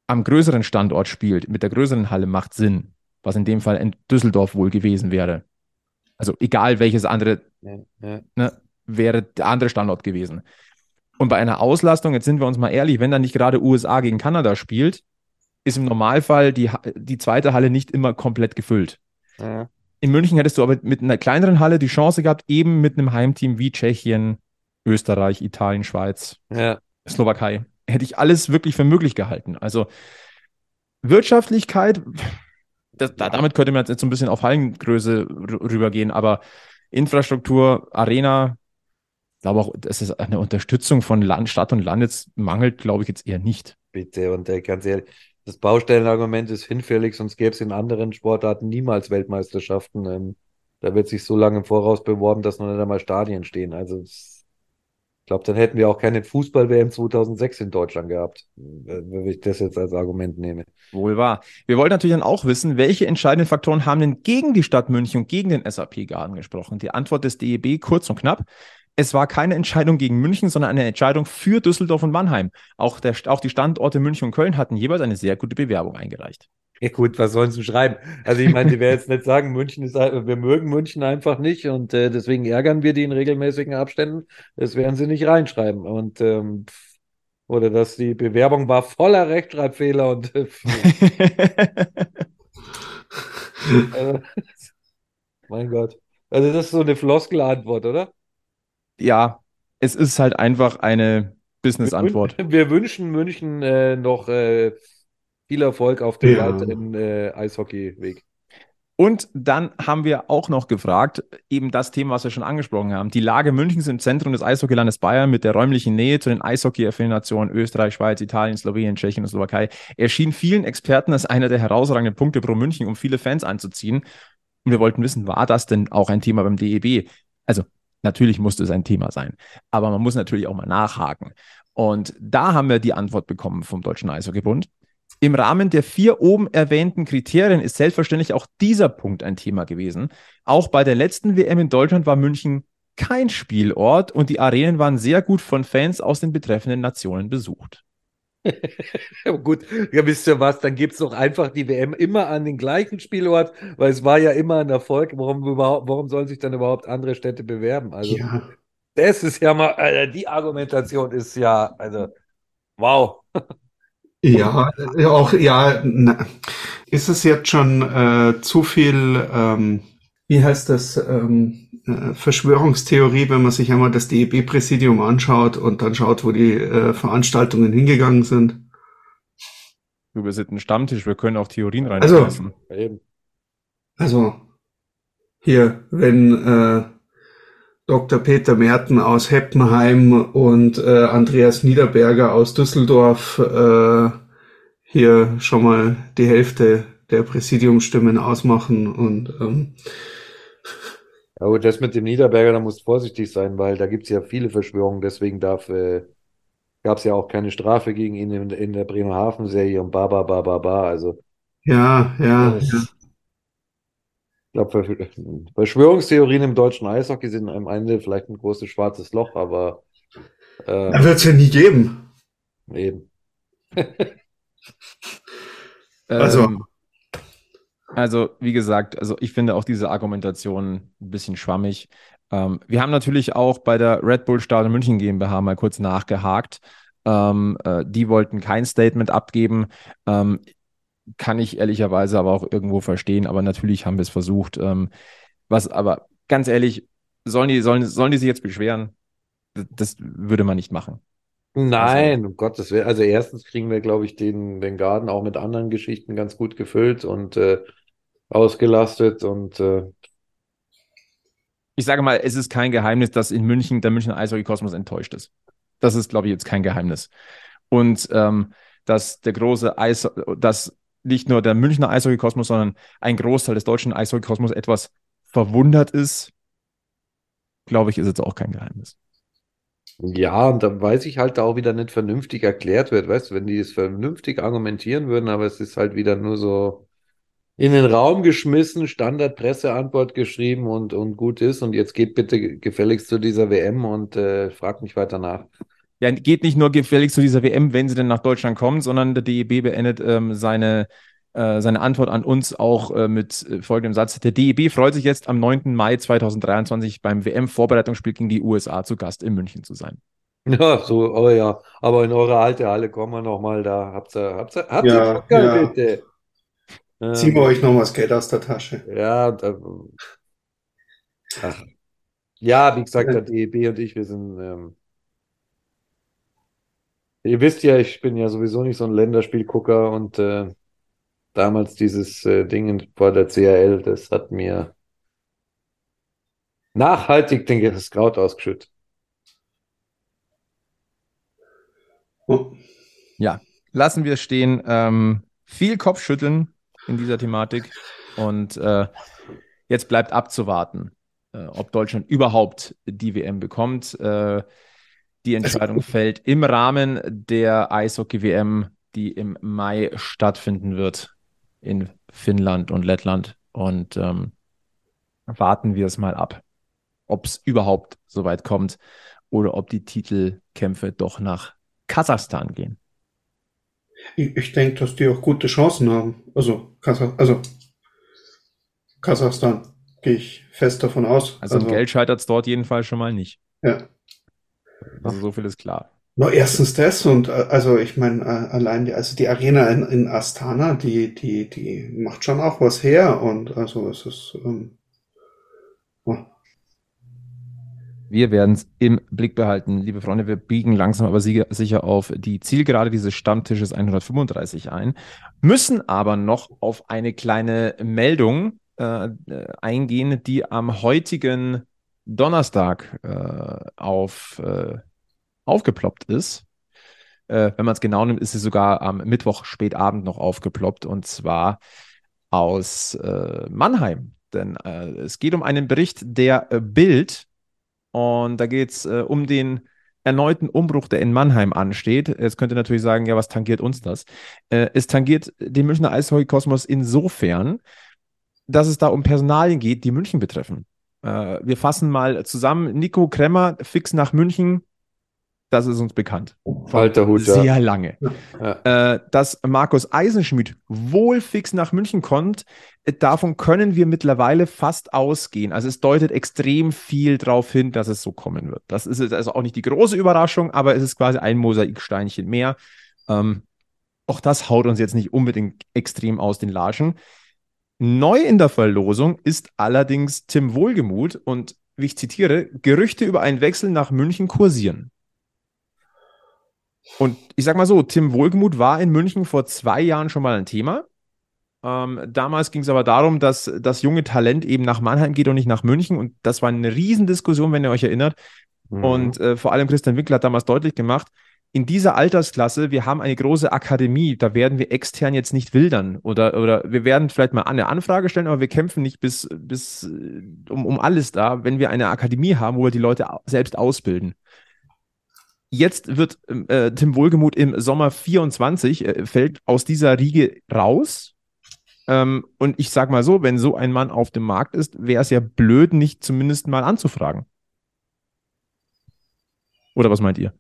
Speaker 2: am größeren Standort spielt, mit der größeren Halle macht Sinn, was in dem Fall in Düsseldorf wohl gewesen wäre. Also egal welches andere
Speaker 3: ja, ja.
Speaker 2: ne, wäre der andere Standort gewesen. Und bei einer Auslastung, jetzt sind wir uns mal ehrlich, wenn dann nicht gerade USA gegen Kanada spielt, ist im Normalfall die, die zweite Halle nicht immer komplett gefüllt.
Speaker 3: Ja.
Speaker 2: In München hättest du aber mit einer kleineren Halle die Chance gehabt, eben mit einem Heimteam wie Tschechien, Österreich, Italien, Schweiz,
Speaker 3: Ja.
Speaker 2: Slowakei. Hätte ich alles wirklich für möglich gehalten. Also Wirtschaftlichkeit, das, da, damit könnte man jetzt so ein bisschen auf Hallengröße rübergehen, aber Infrastruktur, Arena, ich glaube auch, dass es eine Unterstützung von Land, Stadt und Land jetzt mangelt, glaube ich jetzt eher nicht.
Speaker 3: Bitte, und äh, ganz ehrlich, das Baustellenargument ist hinfällig, sonst gäbe es in anderen Sportarten niemals Weltmeisterschaften. Ähm, da wird sich so lange im Voraus beworben, dass noch nicht einmal Stadien stehen. Also Ich glaube, dann hätten wir auch keine Fußball-WM 2006 in Deutschland gehabt, wenn ich das jetzt als Argument nehme.
Speaker 2: Wohl wahr. Wir wollten natürlich dann auch wissen, welche entscheidenden Faktoren haben denn gegen die Stadt München und gegen den SAP-Garten gesprochen? Die Antwort des DEB kurz und knapp. Es war keine Entscheidung gegen München, sondern eine Entscheidung für Düsseldorf und Mannheim. Auch, der, auch die Standorte München und Köln hatten jeweils eine sehr gute Bewerbung eingereicht.
Speaker 3: Ja gut, was sollen sie schreiben? Also ich meine, die werden jetzt nicht sagen, München ist, wir mögen München einfach nicht und äh, deswegen ärgern wir die in regelmäßigen Abständen. Das werden sie nicht reinschreiben. Und ähm, oder dass die Bewerbung war voller Rechtschreibfehler und äh, äh, mein Gott. Also das ist so eine Floskelantwort, oder?
Speaker 2: Ja, es ist halt einfach eine Business-Antwort.
Speaker 3: Wir, wir, wünschen München äh, noch äh, viel Erfolg auf dem ja. weiteren äh, Eishockeyweg.
Speaker 2: Und dann haben wir auch noch gefragt, eben das Thema, was wir schon angesprochen haben, die Lage Münchens im Zentrum des Eishockeylandes Bayern mit der räumlichen Nähe zu den Eishockey-Nationen Österreich, Schweiz, Italien, Slowenien, Tschechien und Slowakei erschien vielen Experten als einer der herausragenden Punkte pro München, um viele Fans anzuziehen. Und wir wollten wissen, war das denn auch ein Thema beim DEB? Also natürlich musste es ein Thema sein, aber man muss natürlich auch mal nachhaken. Und da haben wir die Antwort bekommen vom Deutschen Eishockeybund. Im Rahmen der vier oben erwähnten Kriterien ist selbstverständlich auch dieser Punkt ein Thema gewesen. Auch bei der letzten WM in Deutschland war München kein Spielort und die Arenen waren sehr gut von Fans aus den betreffenden Nationen besucht.
Speaker 3: Gut, ja, wisst ihr was, dann gibt es doch einfach die WM immer an den gleichen Spielort, weil es war ja immer ein Erfolg. Warum, warum sollen sich dann überhaupt andere Städte bewerben? Also, ja. das ist ja mal, also die Argumentation ist ja, also, wow.
Speaker 4: Ja, auch, ja, na, ist es jetzt schon äh, zu viel, ähm, wie heißt das, ähm, äh, Verschwörungstheorie, wenn man sich einmal das DEB-Präsidium anschaut und dann schaut, wo die äh, Veranstaltungen hingegangen sind?
Speaker 2: Wir sind ein Stammtisch, wir können auch Theorien reinlassen.
Speaker 4: Also, also hier, wenn äh, Dr. Peter Merten aus Heppenheim und äh, Andreas Niederberger aus Düsseldorf äh, hier schon mal die Hälfte der Präsidiumstimmen ausmachen und ähm,
Speaker 3: ja, gut, das mit dem Niederberger, da musst du vorsichtig sein, weil da gibt es ja viele Verschwörungen, deswegen darf, äh, gab es ja auch keine Strafe gegen ihn in, in der Bremerhaven-Serie und ba, ba, ba, ba, ba, also.
Speaker 4: Ja, ja, ja.
Speaker 3: Ich glaube, Verschwörungstheorien im deutschen Eishockey sind am Ende vielleicht ein großes schwarzes Loch, aber.
Speaker 4: Äh, da wird es ja nie geben.
Speaker 3: Eben.
Speaker 2: also. Ähm, also, wie gesagt, also ich finde auch diese Argumentation ein bisschen schwammig. Ähm, wir haben natürlich auch bei der Red Bull Stadion München GmbH mal kurz nachgehakt. Ähm, äh, die wollten kein Statement abgeben. Ähm, kann ich ehrlicherweise aber auch irgendwo verstehen, aber natürlich haben wir es versucht. Ähm, was aber ganz ehrlich, sollen die, sollen, sollen die sich jetzt beschweren? Das würde man nicht machen.
Speaker 3: Nein, also, um Gottes Willen. Also erstens kriegen wir, glaube ich, den, den Garten auch mit anderen Geschichten ganz gut gefüllt und äh, ausgelastet und äh,
Speaker 2: ich sage mal, es ist kein Geheimnis, dass in München der Münchner Eishockey-Kosmos enttäuscht ist. Das ist, glaube ich, jetzt kein Geheimnis. Und ähm, dass der große Eis, dass nicht nur der Münchner Eishockey-Kosmos, sondern ein Großteil des deutschen Eishockey-Kosmos etwas verwundert ist, glaube ich, ist jetzt auch kein Geheimnis.
Speaker 3: Ja, und dann weiß ich halt auch wieder nicht vernünftig erklärt wird, weißt du, wenn die es vernünftig argumentieren würden, aber es ist halt wieder nur so in den Raum geschmissen, Standard-Presseantwort geschrieben und, und gut ist. Und jetzt geht bitte gefälligst zu dieser WM und äh, fragt mich weiter nach
Speaker 2: ja, geht nicht nur gefälligst zu dieser WM, wenn sie denn nach Deutschland kommen, sondern der DEB beendet ähm, seine, äh, seine Antwort an uns auch äh, mit äh, folgendem Satz. Der DEB freut sich jetzt am 9. Mai 2023 beim WM-Vorbereitungsspiel gegen die USA zu Gast in München zu sein.
Speaker 3: Ja, so, oh ja, aber in eure alte Halle kommen wir nochmal da. Habt ihr, habt ihr, habt ihr
Speaker 4: ja, ja. bitte? Ziehen wir ähm, euch nochmal das Geld aus der Tasche.
Speaker 3: Ja, da, ach. ja, wie gesagt, der DEB und ich, wir sind ähm, Ihr wisst ja, ich bin ja sowieso nicht so ein Länderspielgucker und äh, damals dieses äh, Ding vor der CRL, das hat mir nachhaltig den das Kraut ausgeschüttet.
Speaker 2: Ja, lassen wir stehen. Ähm, viel Kopfschütteln in dieser Thematik und äh, jetzt bleibt abzuwarten, äh, ob Deutschland überhaupt die WM bekommt. Äh, Die Entscheidung fällt im Rahmen der Eishockey-WM, die im Mai stattfinden wird in Finnland und Lettland. Und ähm, warten wir es mal ab, ob es überhaupt so weit kommt oder ob die Titelkämpfe doch nach Kasachstan gehen.
Speaker 4: Ich, ich denke, dass die auch gute Chancen haben. Also, Kasach also Kasachstan gehe ich fest davon aus.
Speaker 2: Also, also Geld scheitert es dort jedenfalls schon mal nicht.
Speaker 4: Ja.
Speaker 2: Also so viel ist klar.
Speaker 4: No, erstens das und äh, also ich meine äh, allein die, also die Arena in, in Astana, die die die macht schon auch was her und also es ist ähm,
Speaker 2: oh. Wir werden es im Blick behalten, liebe Freunde. Wir biegen langsam aber sicher auf die Zielgerade dieses Stammtisches 135 ein, müssen aber noch auf eine kleine Meldung äh, eingehen, die am heutigen Donnerstag äh, auf, äh, aufgeploppt ist. Äh, wenn man es genau nimmt, ist sie sogar am Mittwoch spätabend noch aufgeploppt und zwar aus äh, Mannheim. Denn äh, es geht um einen Bericht der Bild und da geht es um den erneuten Umbruch, der in Mannheim ansteht. Jetzt könnt ihr natürlich sagen, ja, was tangiert uns das? es tangiert den Münchner Eishockey-Kosmos insofern, dass es da um Personalien geht, die München betreffen. Äh, wir fassen mal zusammen. Nico Kremmer fix nach München. Das ist uns bekannt.
Speaker 3: Alter Hut,
Speaker 2: Sehr ja. lange. Ja. Äh, dass Markus Eisenschmidt wohl fix nach München kommt, äh, davon können wir mittlerweile fast ausgehen. Also es deutet extrem viel darauf hin, dass es so kommen wird. Das ist also auch nicht die große Überraschung, aber es ist quasi ein Mosaiksteinchen mehr. Ähm, auch das haut uns jetzt nicht unbedingt extrem aus den Latschen. Neu in der Verlosung ist allerdings Tim Wohlgemuth und, wie ich zitiere, Gerüchte über einen Wechsel nach München kursieren. Und ich sag mal so, Tim Wohlgemuth war in München vor zwei Jahren schon mal ein Thema. Ähm, damals ging es aber darum, dass das junge Talent eben nach Mannheim geht und nicht nach München. Und das war eine Riesendiskussion, wenn ihr euch erinnert. Mhm. Und äh, vor allem Christian Winkler hat damals deutlich gemacht, in dieser Altersklasse, wir haben eine große Akademie, da werden wir extern jetzt nicht wildern oder, oder wir werden vielleicht mal eine Anfrage stellen, aber wir kämpfen nicht bis, bis äh, um, um alles da, wenn wir eine Akademie haben, wo wir die Leute selbst ausbilden. Jetzt wird äh, Tim Wohlgemuth im Sommer 24, äh, fällt aus dieser Riege raus. Ähm, und ich sage mal so, wenn so ein Mann auf dem Markt ist, wäre es ja blöd, nicht zumindest mal anzufragen. Oder was meint ihr?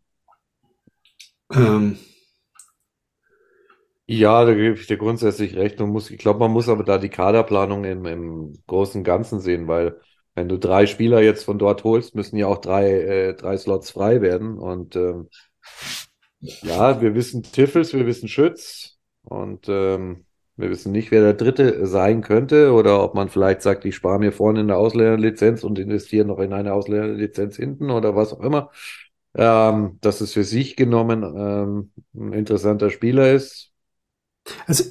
Speaker 2: Ähm,
Speaker 3: ja, da gebe ich dir grundsätzlich recht. Man muss, ich glaube, man muss aber da die Kaderplanung im, im großen Ganzen sehen, weil wenn du drei Spieler jetzt von dort holst, müssen ja auch drei, äh, drei Slots frei werden. Und ähm, ja, wir wissen Tiffels, wir wissen Schütz und ähm, wir wissen nicht, wer der Dritte sein könnte oder ob man vielleicht sagt, ich spare mir vorne in der Ausländerlizenz und investiere noch in eine Ausländerlizenz hinten oder was auch immer ähm, dass es für sich genommen ähm, ein interessanter Spieler ist.
Speaker 4: Also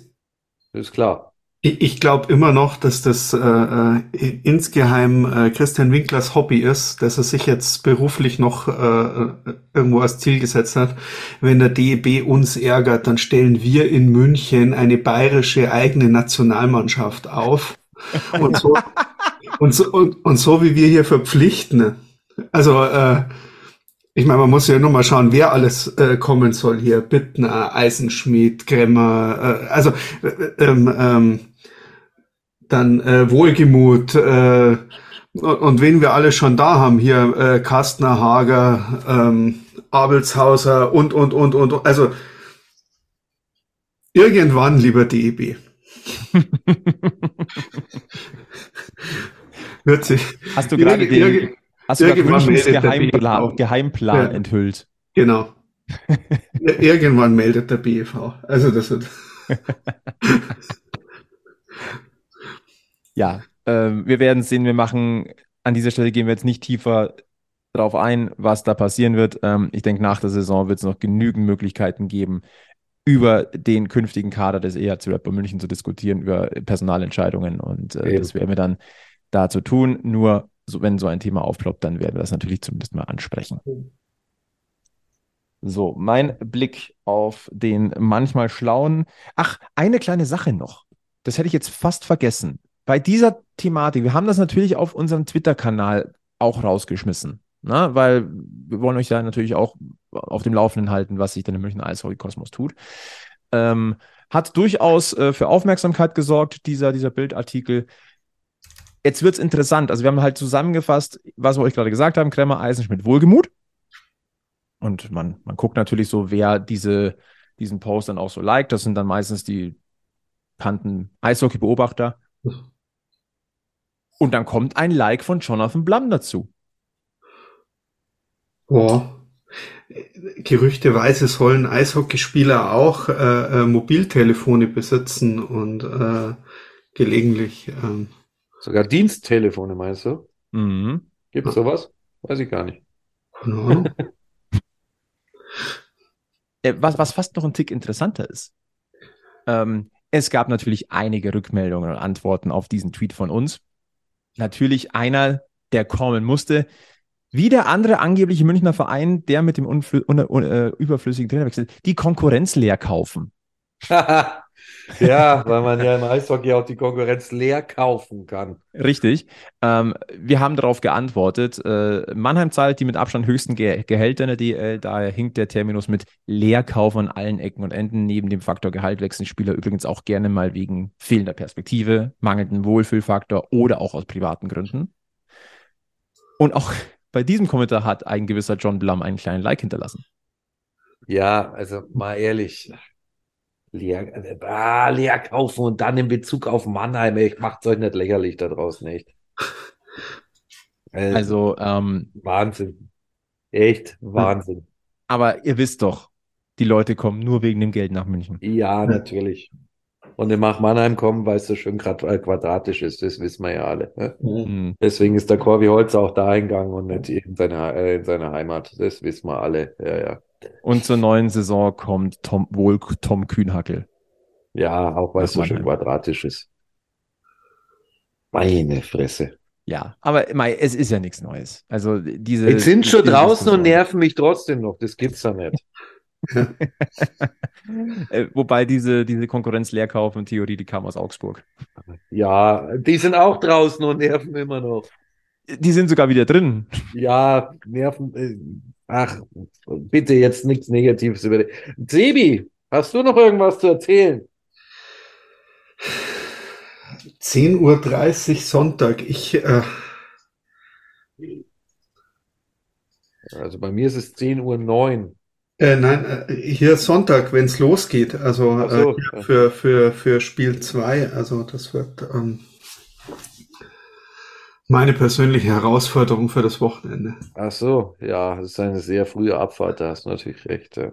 Speaker 3: ist klar.
Speaker 4: Ich, glaube immer noch, dass das äh, äh, insgeheim äh, Christian Winklers Hobby ist, dass er sich jetzt beruflich noch äh, irgendwo als Ziel gesetzt hat. Wenn der DEB uns ärgert, dann stellen wir in München eine bayerische eigene Nationalmannschaft auf. Und so, und so, und, und so wie wir hier verpflichten. Also äh, ich meine, man muss ja nur mal schauen, wer alles äh, kommen soll hier. Bittner, Eisenschmied, Gremmer, äh, also äh, ähm, ähm, dann äh, Wohlgemut äh, und wen wir alle schon da haben hier, äh, Kastner, Hager, ähm, Abelshauser und, und, und, und, also irgendwann, lieber DEB.
Speaker 2: Wird sich. Hast du gerade den, Hast du Irgendwann Münchens Geheimplan, Geheimplan ja. enthüllt?
Speaker 4: Genau. Irgendwann meldet der BFV. Also das wird.
Speaker 2: ja, ähm, wir werden sehen. Wir machen an dieser Stelle gehen wir jetzt nicht tiefer darauf ein, was da passieren wird. Ähm, ich denke, nach der Saison wird es noch genügend Möglichkeiten geben, über den künftigen Kader des EHC Rapper München zu diskutieren, über Personalentscheidungen. Und äh, das werden wir dann dazu tun. Nur so, wenn so ein Thema aufploppt, dann werden wir das natürlich zumindest mal ansprechen. So, mein Blick auf den manchmal schlauen. Ach, eine kleine Sache noch. Das hätte ich jetzt fast vergessen. Bei dieser Thematik, wir haben das natürlich auf unserem Twitter-Kanal auch rausgeschmissen. ne? weil wir wollen euch da natürlich auch auf dem Laufenden halten, was sich denn im Münchner Eishockey-Kosmos tut. Ähm, hat durchaus äh, für Aufmerksamkeit gesorgt, dieser, dieser Bildartikel. Jetzt wird es interessant. Also, wir haben halt zusammengefasst, was wir euch gerade gesagt haben: Kremmer, Eisenschmidt, Wohlgemut. Und man, man guckt natürlich so, wer diese, diesen Post dann auch so liked. Das sind dann meistens die bekannten Eishockey-Beobachter. Und dann kommt ein Like von Jonathan Blum dazu.
Speaker 4: Boah. Gerüchteweise sollen Eishockeyspieler auch äh, äh, Mobiltelefone besitzen und äh, gelegentlich. Ähm,
Speaker 3: Sogar Diensttelefone, meinst du?
Speaker 2: Mhm.
Speaker 3: Gibt es sowas? Weiß ich gar nicht.
Speaker 4: Genau.
Speaker 2: Äh, was, was fast noch ein Tick interessanter ist. Ähm, es gab natürlich einige Rückmeldungen und Antworten auf diesen Tweet von uns. Natürlich einer, der kommen musste. Wie der andere angebliche Münchner Verein, der mit dem unflü- un, un, äh, überflüssigen Trainerwechsel, die Konkurrenz leer kaufen.
Speaker 3: ja, weil man ja im Eishockey auch die Konkurrenz leer kaufen kann.
Speaker 2: Richtig. Ähm, wir haben darauf geantwortet. Äh, Mannheim zahlt die mit Abstand höchsten Ge Gehälter in der DL. Daher hinkt der Terminus mit Leerkauf an allen Ecken und Enden. Neben dem Faktor Gehalt wechseln Spieler übrigens auch gerne mal wegen fehlender Perspektive, mangelnden Wohlfühlfaktor oder auch aus privaten Gründen. Und auch bei diesem Kommentar hat ein gewisser John Blum einen kleinen Like hinterlassen.
Speaker 3: Ja, also mal ehrlich. Leer, äh, ah, leer kaufen und dann in Bezug auf Mannheim, ey, macht euch nicht lächerlich da draußen, echt. Äh,
Speaker 2: Also, ähm,
Speaker 3: Wahnsinn. Echt Wahnsinn.
Speaker 2: aber ihr wisst doch, die Leute kommen nur wegen dem Geld nach München.
Speaker 3: Ja, natürlich. Und im Mach Mannheim kommen, weil es so schön äh, quadratisch ist, das wissen wir ja alle. Ne?
Speaker 2: Mhm.
Speaker 3: Deswegen ist der Corby Holz auch da eingegangen und nicht in seine, äh, in seine Heimat. Das wissen wir alle. Ja, ja.
Speaker 2: Und zur neuen Saison kommt Tom, wohl Tom Kühnhackel.
Speaker 3: Ja, auch weil es so schön quadratisch ist. Meine Fresse.
Speaker 2: Ja, aber mei, es ist ja nichts Neues. Also diese.
Speaker 3: Jetzt sind schon draußen und nerven mich trotzdem noch. Das gibt's ja nicht.
Speaker 2: Äh, Wobei diese, diese Konkurrenz-Leerkauf-Theorie, die kam aus Augsburg.
Speaker 3: Ja, die sind auch draußen und nerven immer noch.
Speaker 2: Die sind sogar wieder drin.
Speaker 3: Ja, nerven. Äh, Ach, bitte jetzt nichts Negatives über die. Sebi, hast du noch irgendwas zu erzählen?
Speaker 4: 10.30 Uhr Sonntag. Ich, äh,
Speaker 3: Also bei mir ist es 10.09 Uhr.
Speaker 4: äh, nein, äh, hier Sonntag, wenn es losgeht. Also
Speaker 3: Ach so,
Speaker 4: äh, für, für, für Spiel 2. Also das wird ähm, meine persönliche Herausforderung für das Wochenende.
Speaker 3: Ach so, ja, das ist eine sehr frühe Abfahrt, da hast du natürlich recht. ja.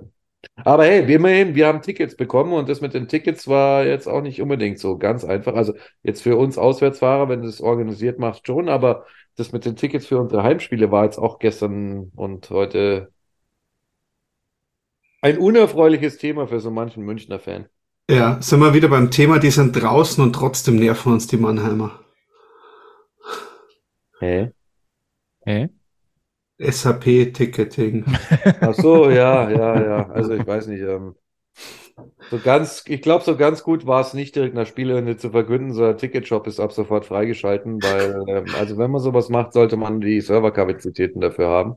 Speaker 3: Aber hey, wir immerhin, wir haben Tickets bekommen und das mit den Tickets war jetzt auch nicht unbedingt so ganz einfach. Also jetzt für uns Auswärtsfahrer, wenn du es organisiert machst, schon, aber das mit den Tickets für unsere Heimspiele war jetzt auch gestern und heute ein unerfreuliches Thema für so manchen Münchner Fan.
Speaker 4: Ja, sind wir wieder beim Thema, die sind draußen und trotzdem nerven uns die Mannheimer.
Speaker 3: Hä?
Speaker 2: Hä?
Speaker 4: SAP-Ticketing.
Speaker 3: Ach so, ja, ja, ja. Also ich weiß nicht. Ähm, so ganz, ich glaube, so ganz gut war es nicht direkt nach Spielende zu verkünden, so der Ticketshop ist ab sofort freigeschalten, weil, ähm, also wenn man sowas macht, sollte man die Serverkapazitäten dafür haben.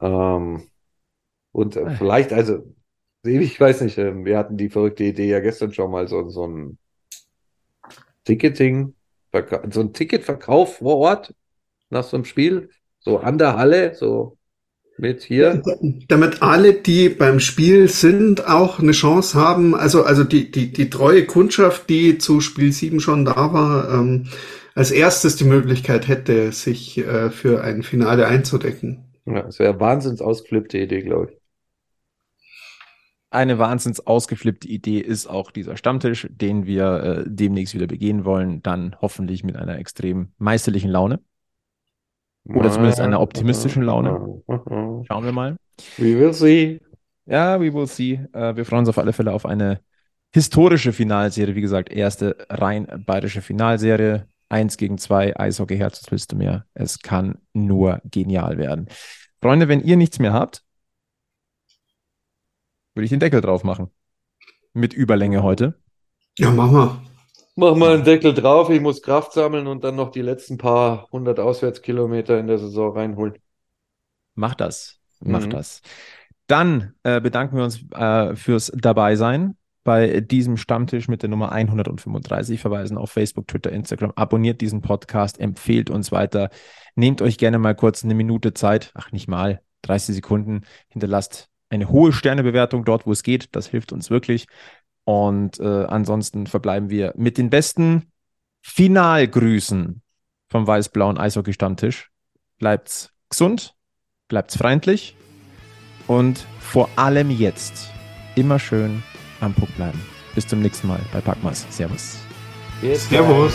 Speaker 3: Ähm, und äh, vielleicht, also, ich weiß nicht, ähm, wir hatten die verrückte Idee ja gestern schon mal, so, so ein Ticketing, so ein Ticketverkauf vor Ort nach so einem Spiel, so an der Halle, so mit hier.
Speaker 4: Damit alle, die beim Spiel sind, auch eine Chance haben, also, also die, die, die treue Kundschaft, die zu Spiel 7 schon da war, ähm, als erstes die Möglichkeit hätte, sich äh, für ein Finale einzudecken.
Speaker 3: Ja, das wäre eine wahnsinns ausgeflippte Idee, glaube ich.
Speaker 2: Eine wahnsinns ausgeflippte Idee ist auch dieser Stammtisch, den wir äh, demnächst wieder begehen wollen. Dann hoffentlich mit einer extrem meisterlichen Laune. Oder zumindest einer optimistischen Laune. Schauen wir mal.
Speaker 3: We will see.
Speaker 2: Ja, we will see. Äh, wir freuen uns auf alle Fälle auf eine historische Finalserie. Wie gesagt, erste rein bayerische Finalserie. Eins gegen zwei, Eishockey-Herz, was willst du mehr? Es kann nur genial werden. Freunde, wenn ihr nichts mehr habt, würde ich den Deckel drauf machen. Mit Überlänge heute.
Speaker 4: Ja, machen wir.
Speaker 3: Mach mal einen Deckel drauf, ich muss Kraft sammeln und dann noch die letzten paar hundert Auswärtskilometer in der Saison reinholen.
Speaker 2: Mach das. Mach
Speaker 3: Mhm.
Speaker 2: das. Dann äh, bedanken wir uns äh, fürs Dabeisein bei diesem Stammtisch mit der Nummer 135. Verweisen auf Facebook, Twitter, Instagram. Abonniert diesen Podcast, empfehlt uns weiter. Nehmt euch gerne mal kurz eine Minute Zeit, ach nicht mal, 30 Sekunden. Hinterlasst eine hohe Sternebewertung dort, wo es geht. Das hilft uns wirklich. Und äh, ansonsten verbleiben wir mit den besten Finalgrüßen vom weiß-blauen Eishockey-Stammtisch. Bleibt's gesund, bleibt's freundlich und vor allem jetzt immer schön am Puck bleiben. Bis zum nächsten Mal bei Packmas. Servus.
Speaker 1: Servus.